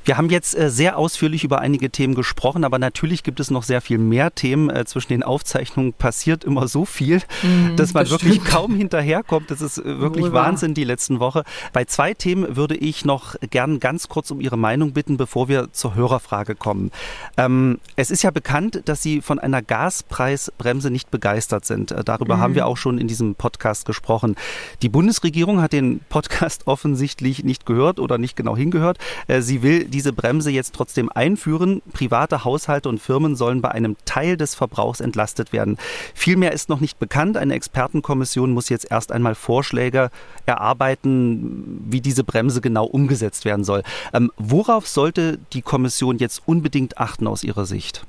Wir haben jetzt äh, sehr ausführlich über einige Themen gesprochen, aber natürlich gibt es noch sehr viel mehr Themen. Äh, zwischen den Aufzeichnungen passiert immer so viel, mhm, dass man bestimmt. wirklich kaum hinterherkommt. Das ist äh, wirklich Wohl Wahnsinn die letzten Woche. Bei zwei Themen würde ich noch gern ganz kurz um Ihre Meinung bitten, bevor wir zur Hörerfrage kommen. Ähm, es ist ja bekannt, dass Sie von einer Gaspreisbremse nicht begeistert sind. Darüber mhm. haben wir auch schon in diesem Podcast gesprochen. Die Bundesregierung hat den Podcast offensichtlich nicht gehört oder nicht genau hingehört. Sie will diese Bremse jetzt trotzdem einführen. Private Haushalte und Firmen sollen bei einem Teil des Verbrauchs entlastet werden. Viel mehr ist noch nicht bekannt. Eine Expertenkommission muss jetzt erst einmal Vorschläge erarbeiten, wie diese Bremse genau umgesetzt werden soll. Ähm, worauf sollte die Kommission jetzt unbedingt achten aus Ihrer Sicht?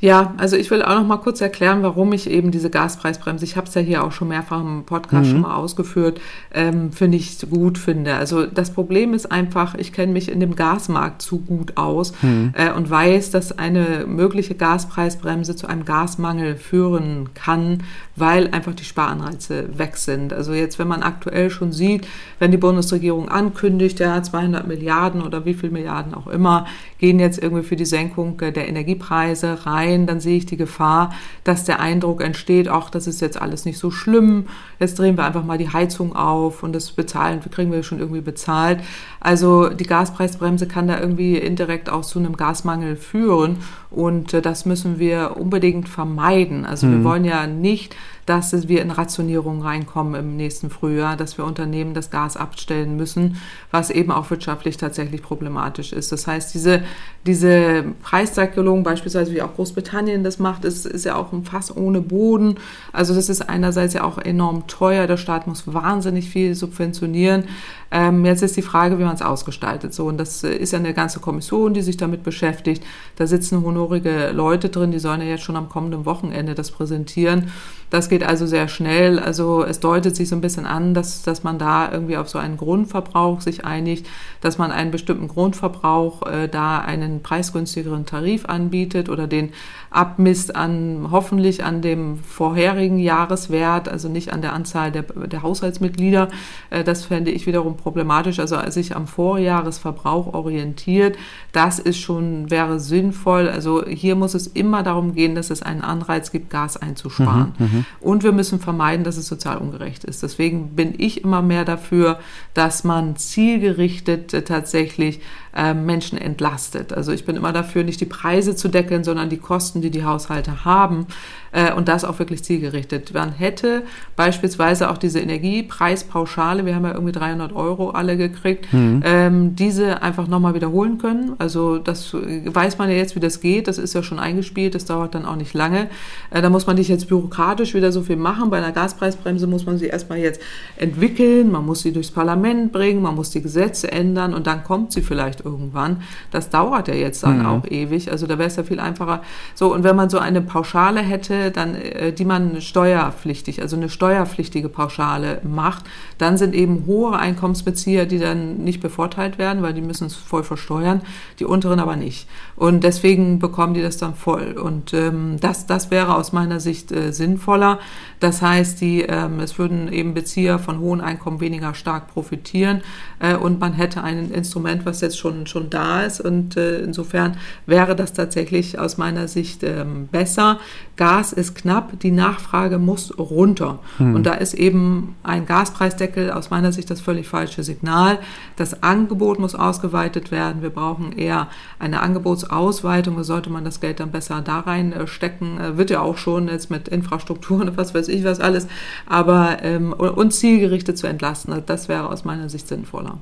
Ja, also ich will auch noch mal kurz erklären, warum ich eben diese Gaspreisbremse, ich habe es ja hier auch schon mehrfach im Podcast mhm. schon mal ausgeführt, ähm, finde ich gut finde. Also das Problem ist einfach, ich kenne mich in dem Gasmarkt zu gut aus mhm. äh, und weiß, dass eine mögliche Gaspreisbremse zu einem Gasmangel führen kann, weil einfach die Sparanreize weg sind. Also jetzt, wenn man aktuell schon sieht, wenn die Bundesregierung ankündigt, ja 200 Milliarden oder wie viel Milliarden auch immer, gehen jetzt irgendwie für die Senkung der Energiepreise rein, dann sehe ich die Gefahr, dass der Eindruck entsteht, ach, das ist jetzt alles nicht so schlimm, jetzt drehen wir einfach mal die Heizung auf und das bezahlen, kriegen wir schon irgendwie bezahlt. Also die Gaspreisbremse kann da irgendwie indirekt auch zu einem Gasmangel führen und äh, das müssen wir unbedingt vermeiden. Also mhm. wir wollen ja nicht, dass wir in Rationierung reinkommen im nächsten Frühjahr, dass wir Unternehmen das Gas abstellen müssen, was eben auch wirtschaftlich tatsächlich problematisch ist. Das heißt, diese, diese Preisdeckelung, beispielsweise wie auch Großbritannien das macht, ist, ist ja auch ein Fass ohne Boden. Also das ist einerseits ja auch enorm teuer. Der Staat muss wahnsinnig viel subventionieren. Ähm, jetzt ist die Frage, wie man es ausgestaltet. So, und das ist ja eine ganze Kommission, die sich damit beschäftigt. Da sitzen honorige Leute drin, die sollen ja jetzt schon am kommenden Wochenende das präsentieren. Das geht also sehr schnell. Also es deutet sich so ein bisschen an, dass, dass man da irgendwie auf so einen Grundverbrauch sich einigt, dass man einen bestimmten Grundverbrauch äh, da einen preisgünstigeren Tarif anbietet oder den abmisst an hoffentlich an dem vorherigen Jahreswert, also nicht an der Anzahl der, der Haushaltsmitglieder. Äh, das fände ich wiederum problematisch. Also sich am Vorjahresverbrauch orientiert, das ist schon, wäre sinnvoll. Also hier muss es immer darum gehen, dass es einen Anreiz gibt, Gas einzusparen. Mhm, mhm. und wir müssen vermeiden, dass es sozial ungerecht ist. Deswegen bin ich immer mehr dafür, dass man zielgerichtet äh, tatsächlich äh, Menschen entlastet. Also ich bin immer dafür, nicht die Preise zu deckeln, sondern die Kosten, die die Haushalte haben. Äh, und das auch wirklich zielgerichtet. Man hätte beispielsweise auch diese Energiepreispauschale, wir haben ja irgendwie 300 Euro alle gekriegt, mhm. ähm, diese einfach nochmal wiederholen können. Also das weiß man ja jetzt, wie das geht. Das ist ja schon eingespielt, das dauert dann auch nicht lange. Äh, da muss man nicht jetzt bürokratisch wieder so viel machen. Bei einer Gaspreisbremse muss man sie erstmal jetzt entwickeln, man muss sie durchs Parlament bringen, man muss die Gesetze ändern und dann kommt sie vielleicht irgendwann. Das dauert ja jetzt dann mhm. auch ewig. Also da wäre es ja viel einfacher. So, und wenn man so eine Pauschale hätte, dann, äh, die man steuerpflichtig, also eine steuerpflichtige Pauschale macht, dann sind eben hohe Einkommensbezieher, die dann nicht bevorteilt werden, weil die müssen es voll versteuern, die unteren aber nicht. Und deswegen bekommen die das dann voll. Und ähm, das, das wäre aus meiner Sicht äh, sinnvoller. Das heißt, die, ähm, es würden eben Bezieher von hohen Einkommen weniger stark profitieren äh, und man hätte ein Instrument, was jetzt schon, schon da ist. Und äh, insofern wäre das tatsächlich aus meiner Sicht ähm, besser. Gas ist knapp, die Nachfrage muss runter. Hm. Und da ist eben ein Gaspreisdeckel aus meiner Sicht das völlig falsche Signal. Das Angebot muss ausgeweitet werden. Wir brauchen eher eine Angebotsausweitung. Da sollte man das Geld dann besser da reinstecken. Äh, wird ja auch schon jetzt mit Infrastrukturen und was weiß ich was alles. Aber ähm, und zielgerichtet zu entlasten, das wäre aus meiner Sicht sinnvoller.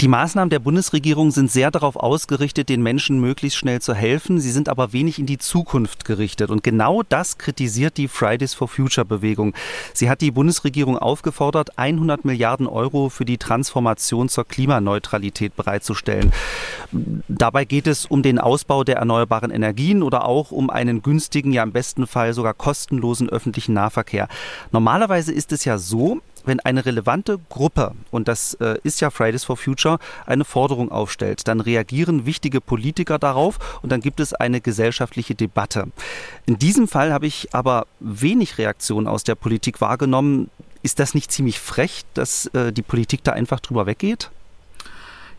Die Maßnahmen der Bundesregierung sind sehr darauf ausgerichtet, den Menschen möglichst schnell zu helfen. Sie sind aber wenig in die Zukunft gerichtet. Und genau das kritisiert die Fridays for Future Bewegung. Sie hat die Bundesregierung aufgefordert, 100 Milliarden Euro für die Transformation zur Klimaneutralität bereitzustellen. Dabei geht es um den Ausbau der erneuerbaren Energien oder auch um einen günstigen, ja im besten Fall sogar kostenlosen öffentlichen Nahverkehr. Normalerweise ist es ja so, wenn eine relevante Gruppe, und das äh, ist ja Fridays for Future, eine Forderung aufstellt, dann reagieren wichtige Politiker darauf und dann gibt es eine gesellschaftliche Debatte. In diesem Fall habe ich aber wenig Reaktion aus der Politik wahrgenommen. Ist das nicht ziemlich frech, dass äh, die Politik da einfach drüber weggeht?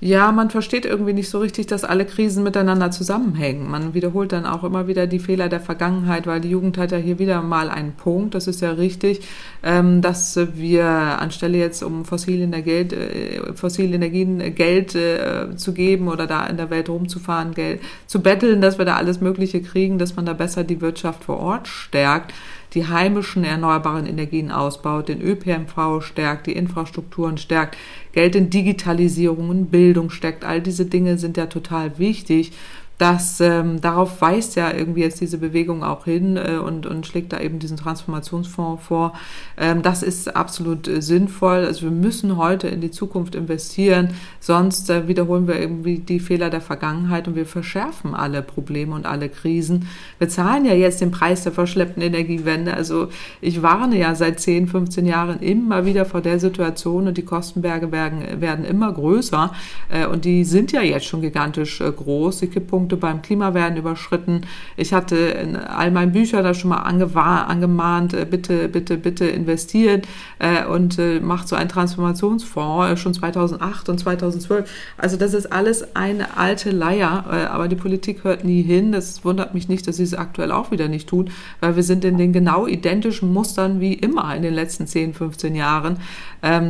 Ja, man versteht irgendwie nicht so richtig, dass alle Krisen miteinander zusammenhängen. Man wiederholt dann auch immer wieder die Fehler der Vergangenheit, weil die Jugend hat ja hier wieder mal einen Punkt, das ist ja richtig, ähm, dass wir anstelle jetzt um äh, fossile Energien Geld äh, zu geben oder da in der Welt rumzufahren, Geld zu betteln, dass wir da alles Mögliche kriegen, dass man da besser die Wirtschaft vor Ort stärkt die heimischen erneuerbaren Energien ausbaut, den ÖPNV stärkt, die Infrastrukturen stärkt, Geld in Digitalisierung und Bildung steckt. All diese Dinge sind ja total wichtig dass ähm, darauf weist ja irgendwie jetzt diese Bewegung auch hin äh, und, und schlägt da eben diesen Transformationsfonds vor. Ähm, das ist absolut äh, sinnvoll. Also wir müssen heute in die Zukunft investieren, sonst äh, wiederholen wir irgendwie die Fehler der Vergangenheit und wir verschärfen alle Probleme und alle Krisen. Wir zahlen ja jetzt den Preis der verschleppten Energiewende. Also ich warne ja seit 10, 15 Jahren immer wieder vor der Situation und die Kostenberge werden, werden immer größer äh, und die sind ja jetzt schon gigantisch äh, groß. Die Kipppunkte Punkte beim Klima werden überschritten. Ich hatte in all meinen Büchern da schon mal angemahnt, äh, bitte, bitte, bitte investiert äh, und äh, macht so einen Transformationsfonds schon 2008 und 2012. Also das ist alles eine alte Leier, aber die Politik hört nie hin. Das wundert mich nicht, dass sie es aktuell auch wieder nicht tut, weil wir sind in den genau identischen Mustern wie immer in den letzten 10, 15 Jahren,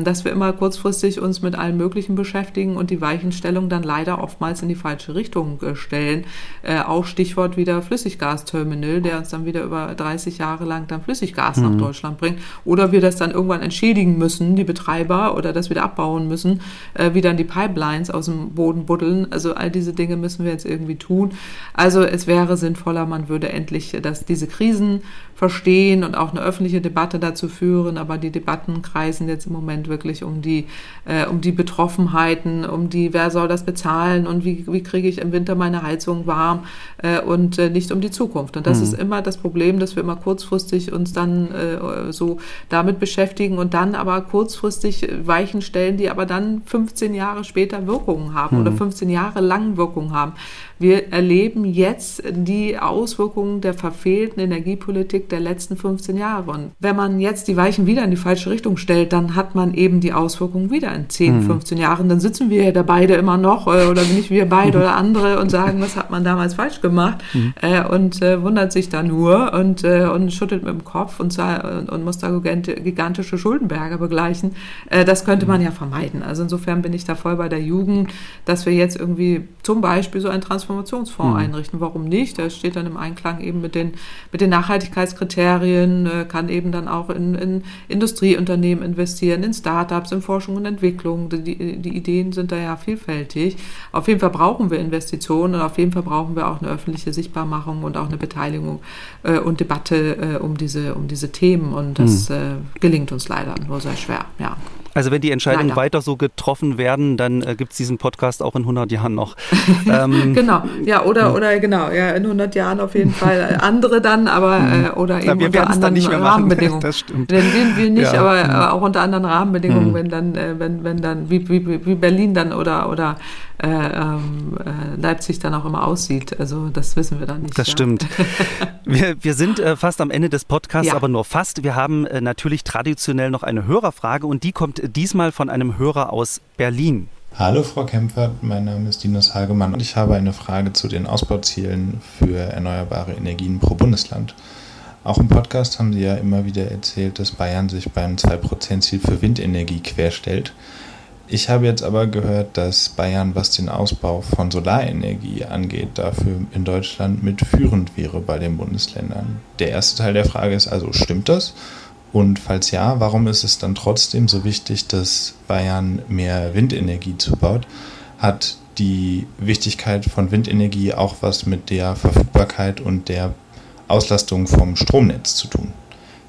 dass wir immer kurzfristig uns mit allen Möglichen beschäftigen und die Weichenstellung dann leider oftmals in die falsche Richtung äh, stellen stellen. Äh, auch Stichwort wieder Flüssiggasterminal, der uns dann wieder über 30 Jahre lang dann Flüssiggas mhm. nach Deutschland bringt. Oder wir das dann irgendwann entschädigen müssen, die Betreiber, oder das wieder abbauen müssen, äh, wie dann die Pipelines aus dem Boden buddeln. Also all diese Dinge müssen wir jetzt irgendwie tun. Also es wäre sinnvoller, man würde endlich dass diese Krisen verstehen und auch eine öffentliche Debatte dazu führen. Aber die Debatten kreisen jetzt im Moment wirklich um die, äh, um die Betroffenheiten, um die, wer soll das bezahlen und wie, wie kriege ich im Winter meine Heizung warm äh, und äh, nicht um die Zukunft. Und das mhm. ist immer das Problem, dass wir immer kurzfristig uns dann äh, so damit beschäftigen und dann aber kurzfristig Weichen stellen, die aber dann 15 Jahre später Wirkungen haben mhm. oder 15 Jahre lang Wirkungen haben. Wir erleben jetzt die Auswirkungen der verfehlten Energiepolitik der letzten 15 Jahre. Und wenn man jetzt die Weichen wieder in die falsche Richtung stellt, dann hat man eben die Auswirkungen wieder in 10, mhm. 15 Jahren. Dann sitzen wir da beide immer noch, äh, oder nicht wir beide oder andere, und sagen, was hat man damals falsch gemacht? Mhm. Äh, und äh, wundert sich da nur und, und schüttelt mit dem Kopf und, und, muss da gigantische Schuldenberge begleichen. Das könnte man ja vermeiden. Also insofern bin ich da voll bei der Jugend, dass wir jetzt irgendwie zum Beispiel so ein Transfer Transformationsfonds mhm. einrichten. Warum nicht? Der steht dann im Einklang eben mit den, mit den Nachhaltigkeitskriterien, äh, kann eben dann auch in, in Industrieunternehmen investieren, in Startups, in Forschung und Entwicklung. Die, die Ideen sind da ja vielfältig. Auf jeden Fall brauchen wir Investitionen und auf jeden Fall brauchen wir auch eine öffentliche Sichtbarmachung und auch eine Beteiligung äh, und Debatte äh, um, diese, um diese Themen. Und das mhm. äh, gelingt uns leider nur sehr schwer. Ja. Also wenn die Entscheidungen Leider. weiter so getroffen werden, dann äh, gibt es diesen Podcast auch in 100 Jahren noch. ähm, genau, ja, oder, oder genau, ja, in 100 Jahren auf jeden Fall andere dann, aber mhm. äh, oder eben ja, wir unter anderen nicht mehr Rahmenbedingungen. Das stimmt. Denn wir, wir nicht, ja. aber äh, auch unter anderen Rahmenbedingungen, mhm. wenn dann, äh, wenn, wenn dann, wie, wie, wie Berlin dann oder, oder äh, ähm, äh, Leipzig dann auch immer aussieht. Also das wissen wir dann nicht. Das ja. stimmt. Wir, wir sind äh, fast am Ende des Podcasts, ja. aber nur fast. Wir haben äh, natürlich traditionell noch eine Hörerfrage und die kommt diesmal von einem Hörer aus Berlin. Hallo Frau Kempfert, mein Name ist Dinos Hagemann und ich habe eine Frage zu den Ausbauzielen für erneuerbare Energien pro Bundesland. Auch im Podcast haben Sie ja immer wieder erzählt, dass Bayern sich beim 2%-Ziel für Windenergie querstellt. Ich habe jetzt aber gehört, dass Bayern, was den Ausbau von Solarenergie angeht, dafür in Deutschland mitführend wäre bei den Bundesländern. Der erste Teil der Frage ist also, stimmt das? Und falls ja, warum ist es dann trotzdem so wichtig, dass Bayern mehr Windenergie zubaut? Hat die Wichtigkeit von Windenergie auch was mit der Verfügbarkeit und der Auslastung vom Stromnetz zu tun?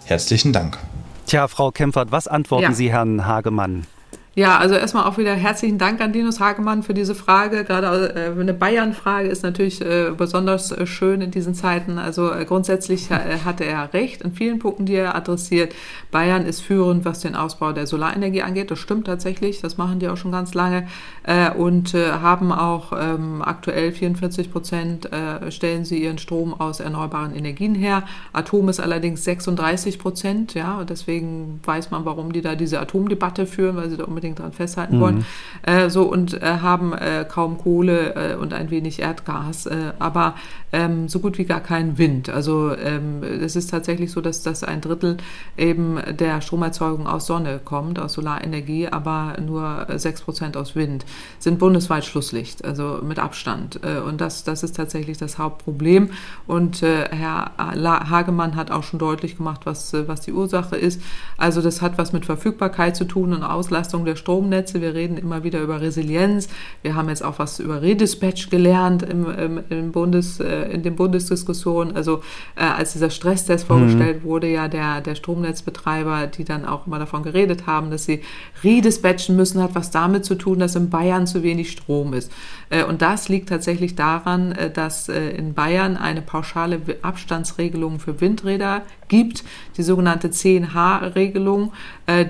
Herzlichen Dank. Tja, Frau Kempfert, was antworten ja. Sie Herrn Hagemann? Ja, also erstmal auch wieder herzlichen Dank an Linus Hagemann für diese Frage. Gerade äh, eine Bayern-Frage ist natürlich äh, besonders äh, schön in diesen Zeiten. Also grundsätzlich hatte er recht in vielen Punkten, die er adressiert. Bayern ist führend, was den Ausbau der Solarenergie angeht. Das stimmt tatsächlich. Das machen die auch schon ganz lange und haben auch ähm, aktuell 44 Prozent stellen sie ihren Strom aus erneuerbaren Energien her. Atom ist allerdings 36 Prozent. Ja, und deswegen weiß man, warum die da diese Atomdebatte führen, weil sie da unbedingt unbedingt daran festhalten mhm. wollen. Äh, so und äh, haben äh, kaum Kohle äh, und ein wenig Erdgas, äh, aber ähm, so gut wie gar keinen Wind. Also ähm, es ist tatsächlich so, dass das ein Drittel eben der Stromerzeugung aus Sonne kommt, aus Solarenergie, aber nur sechs Prozent aus Wind. Sind bundesweit Schlusslicht, also mit Abstand. Äh, und das, das ist tatsächlich das Hauptproblem. Und Herr Hagemann hat auch schon deutlich gemacht, was, was die Ursache ist. Also das hat was mit Verfügbarkeit zu tun und Auslastung der Stromnetze. Wir reden immer wieder über Resilienz. Wir haben jetzt auch was über Redispatch gelernt im, im, im Bundes, äh, in den Bundesdiskussionen. Also äh, als dieser Stresstest mhm. vorgestellt wurde, ja der, der Stromnetzbetreiber, die dann auch immer davon geredet haben, dass sie redispatchen müssen, hat was damit zu tun, dass in Bayern zu wenig Strom ist. Äh, und das liegt tatsächlich daran, äh, dass äh, in Bayern eine pauschale Abstandsregelung für Windräder gibt, die sogenannte 10H-Regelung,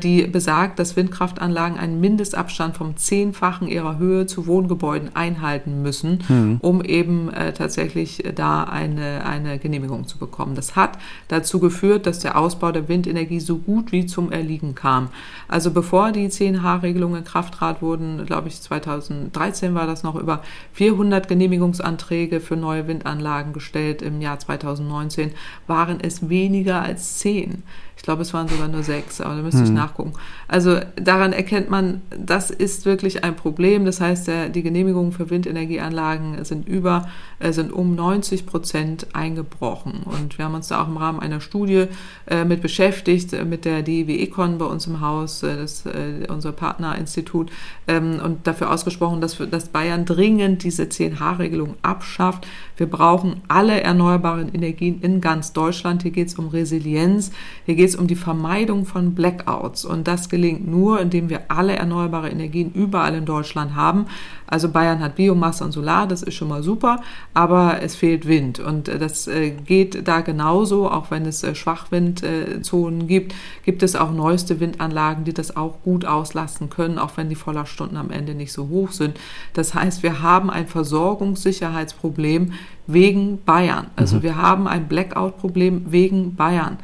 die besagt, dass Windkraftanlagen einen Mindestabstand vom Zehnfachen ihrer Höhe zu Wohngebäuden einhalten müssen, mhm. um eben tatsächlich da eine, eine Genehmigung zu bekommen. Das hat dazu geführt, dass der Ausbau der Windenergie so gut wie zum Erliegen kam. Also bevor die 10H-Regelungen in Kraft trat, wurden, glaube ich, 2013 war das noch, über 400 Genehmigungsanträge für neue Windanlagen gestellt. Im Jahr 2019 waren es weniger als 10. Ich glaube, es waren sogar nur sechs, aber da müsste hm. ich nachgucken. Also daran erkennt man, das ist wirklich ein Problem. Das heißt, der, die Genehmigungen für Windenergieanlagen sind über, äh, sind um 90 Prozent eingebrochen. Und wir haben uns da auch im Rahmen einer Studie äh, mit beschäftigt, äh, mit der DIW Econ bei uns im Haus, äh, das, äh, unser Partnerinstitut, ähm, und dafür ausgesprochen, dass, dass Bayern dringend diese 10H-Regelung abschafft. Wir brauchen alle erneuerbaren Energien in ganz Deutschland. Hier geht es um Resilienz. Hier geht es um die Vermeidung von Blackouts. Und das gelingt nur, indem wir alle erneuerbare Energien überall in Deutschland haben. Also Bayern hat Biomasse und Solar, das ist schon mal super, aber es fehlt Wind. Und äh, das äh, geht da genauso, auch wenn es äh, Schwachwindzonen gibt, gibt es auch neueste Windanlagen, die das auch gut auslasten können, auch wenn die Vollerstunden am Ende nicht so hoch sind. Das heißt, wir haben ein Versorgungssicherheitsproblem wegen Bayern. Also mhm. wir haben ein Blackout-Problem wegen Bayern.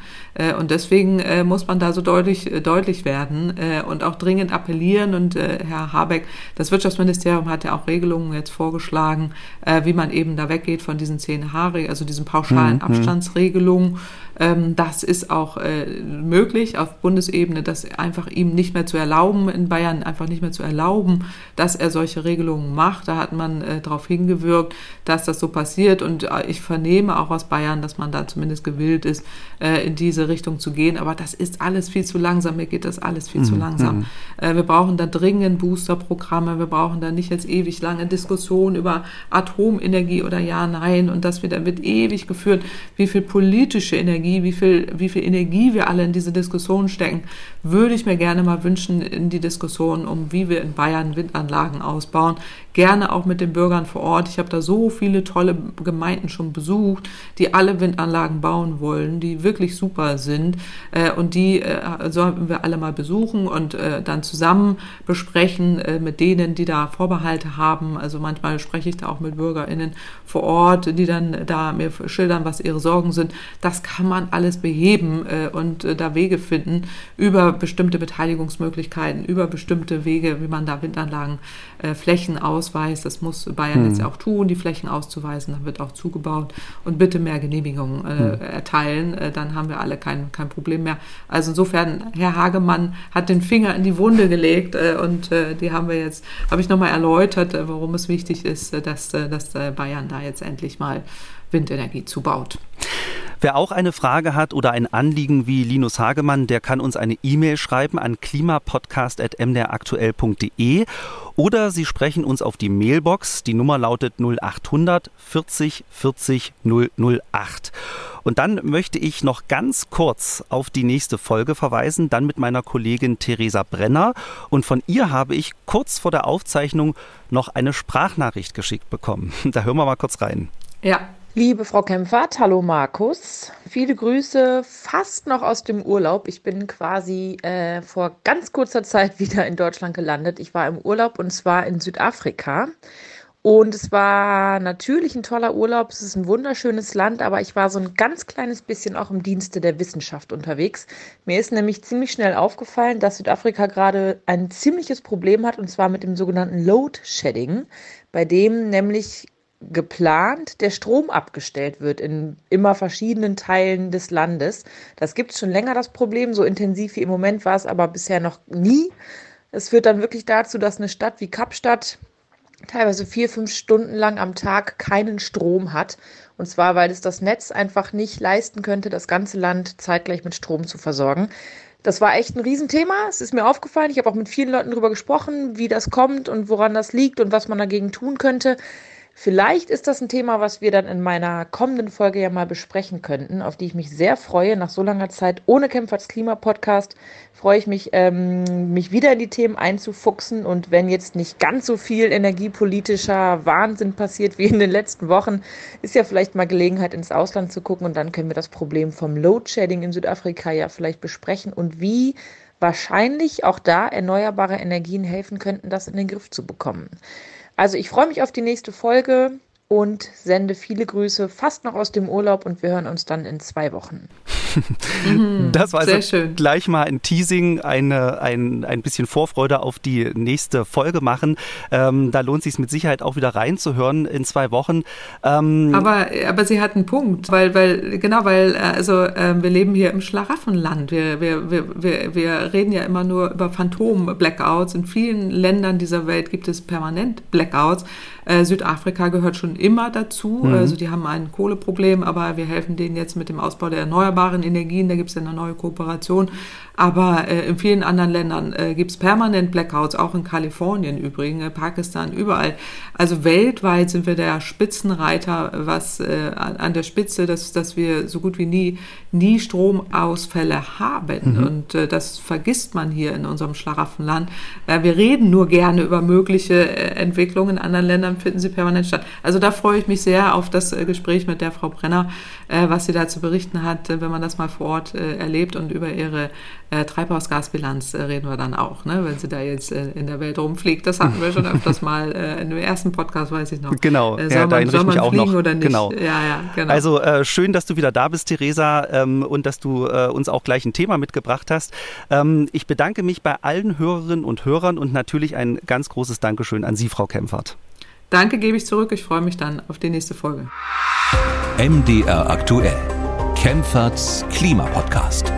Und deswegen deswegen äh, muss man da so deutlich, äh, deutlich werden äh, und auch dringend appellieren. Und äh, Herr Habeck, das Wirtschaftsministerium hat ja auch Regelungen jetzt vorgeschlagen, äh, wie man eben da weggeht von diesen 10 Haare, also diesen pauschalen mhm. Abstandsregelungen. Ähm, das ist auch äh, möglich auf Bundesebene, das einfach ihm nicht mehr zu erlauben, in Bayern einfach nicht mehr zu erlauben, dass er solche Regelungen macht. Da hat man äh, darauf hingewirkt, dass das so passiert. Und äh, ich vernehme auch aus Bayern, dass man da zumindest gewillt ist, äh, in diese Richtung zu gehen. Aber das ist alles viel zu langsam. Mir geht das alles viel mhm. zu langsam. Mhm. Äh, wir brauchen da dringend Boosterprogramme. Wir brauchen da nicht jetzt ewig lange Diskussionen über Atomenergie oder ja, nein. Und das wird, wird ewig geführt, wie viel politische Energie, wie viel, wie viel Energie wir alle in diese Diskussion stecken, würde ich mir gerne mal wünschen in die Diskussion um, wie wir in Bayern Windanlagen ausbauen gerne auch mit den Bürgern vor Ort. Ich habe da so viele tolle Gemeinden schon besucht, die alle Windanlagen bauen wollen, die wirklich super sind äh, und die äh, sollten wir alle mal besuchen und äh, dann zusammen besprechen äh, mit denen, die da Vorbehalte haben. Also manchmal spreche ich da auch mit BürgerInnen vor Ort, die dann da mir schildern, was ihre Sorgen sind. Das kann man alles beheben äh, und äh, da Wege finden über bestimmte Beteiligungsmöglichkeiten, über bestimmte Wege, wie man da Windanlagen Flächen aus Ausweis. Das muss Bayern hm. jetzt auch tun, die Flächen auszuweisen. Dann wird auch zugebaut. Und bitte mehr Genehmigungen äh, hm. erteilen. Äh, dann haben wir alle kein, kein Problem mehr. Also insofern, Herr Hagemann hat den Finger in die Wunde gelegt äh, und äh, die haben wir jetzt, habe ich nochmal erläutert, äh, warum es wichtig ist, äh, dass, dass Bayern da jetzt endlich mal Windenergie zubaut. Wer auch eine Frage hat oder ein Anliegen wie Linus Hagemann, der kann uns eine E-Mail schreiben an klimapodcast.mdraktuell.de oder Sie sprechen uns auf die Mailbox. Die Nummer lautet 0800 40 40 008. Und dann möchte ich noch ganz kurz auf die nächste Folge verweisen, dann mit meiner Kollegin Theresa Brenner. Und von ihr habe ich kurz vor der Aufzeichnung noch eine Sprachnachricht geschickt bekommen. Da hören wir mal kurz rein. Ja, Liebe Frau Kempfert, hallo Markus. Viele Grüße fast noch aus dem Urlaub. Ich bin quasi äh, vor ganz kurzer Zeit wieder in Deutschland gelandet. Ich war im Urlaub und zwar in Südafrika. Und es war natürlich ein toller Urlaub. Es ist ein wunderschönes Land, aber ich war so ein ganz kleines bisschen auch im Dienste der Wissenschaft unterwegs. Mir ist nämlich ziemlich schnell aufgefallen, dass Südafrika gerade ein ziemliches Problem hat und zwar mit dem sogenannten Load Shedding, bei dem nämlich geplant der Strom abgestellt wird in immer verschiedenen Teilen des Landes. Das gibt es schon länger, das Problem. So intensiv wie im Moment war es aber bisher noch nie. Es führt dann wirklich dazu, dass eine Stadt wie Kapstadt teilweise vier, fünf Stunden lang am Tag keinen Strom hat. Und zwar, weil es das Netz einfach nicht leisten könnte, das ganze Land zeitgleich mit Strom zu versorgen. Das war echt ein Riesenthema. Es ist mir aufgefallen. Ich habe auch mit vielen Leuten darüber gesprochen, wie das kommt und woran das liegt und was man dagegen tun könnte. Vielleicht ist das ein Thema, was wir dann in meiner kommenden Folge ja mal besprechen könnten, auf die ich mich sehr freue. Nach so langer Zeit ohne Kämpferts Klima-Podcast freue ich mich, ähm, mich wieder in die Themen einzufuchsen. Und wenn jetzt nicht ganz so viel energiepolitischer Wahnsinn passiert wie in den letzten Wochen, ist ja vielleicht mal Gelegenheit, ins Ausland zu gucken. Und dann können wir das Problem vom Load-Shedding in Südafrika ja vielleicht besprechen und wie wahrscheinlich auch da erneuerbare Energien helfen könnten, das in den Griff zu bekommen. Also ich freue mich auf die nächste Folge und sende viele Grüße fast noch aus dem Urlaub und wir hören uns dann in zwei Wochen. Mhm. das war also schön. gleich mal ein Teasing, eine, ein, ein bisschen Vorfreude auf die nächste Folge machen. Ähm, da lohnt sich mit Sicherheit auch wieder reinzuhören in zwei Wochen. Ähm, aber, aber sie hat einen Punkt, weil, weil genau, weil also äh, wir leben hier im Schlaraffenland. Wir, wir, wir, wir, wir reden ja immer nur über Phantom-Blackouts. In vielen Ländern dieser Welt gibt es permanent Blackouts. Äh, Südafrika gehört schon immer dazu. Mhm. Also die haben ein Kohleproblem, aber wir helfen denen jetzt mit dem Ausbau der erneuerbaren Energien. Da gibt es ja eine neue Kooperation. Aber äh, in vielen anderen Ländern äh, gibt es permanent Blackouts, auch in Kalifornien übrigens, äh, Pakistan, überall. Also weltweit sind wir der Spitzenreiter, was äh, an der Spitze, dass, dass wir so gut wie nie, nie Stromausfälle haben. Mhm. Und das vergisst man hier in unserem Schlaraffenland. Wir reden nur gerne über mögliche Entwicklungen. In anderen Ländern finden sie permanent statt. Also da freue ich mich sehr auf das äh, Gespräch mit der Frau Brenner, äh, was sie da zu berichten hat, äh, wenn man das mal vor Ort äh, erlebt und über ihre äh, Treibhausgasbilanz äh, reden wir dann auch, ne? wenn sie da jetzt äh, in der Welt rumfliegt. Das hatten wir schon öfters mal äh, in dem ersten Podcast, weiß ich noch. Genau, soll ja, man, ich mich auch noch. Oder nicht? Genau. Ja, ja, genau. Also schön, dass du wieder da bist, Theresa, ähm, und dass du uns auch gleich ein Thema mitgebracht hast. Ähm, ich bedanke mich bei allen Hörerinnen und Hörern und natürlich ein ganz großes Dankeschön an Sie, Frau Kempfert. Danke, gebe ich zurück. Ich freue mich dann auf die nächste Folge. MDR aktuell. Kempferts Klimapodcast.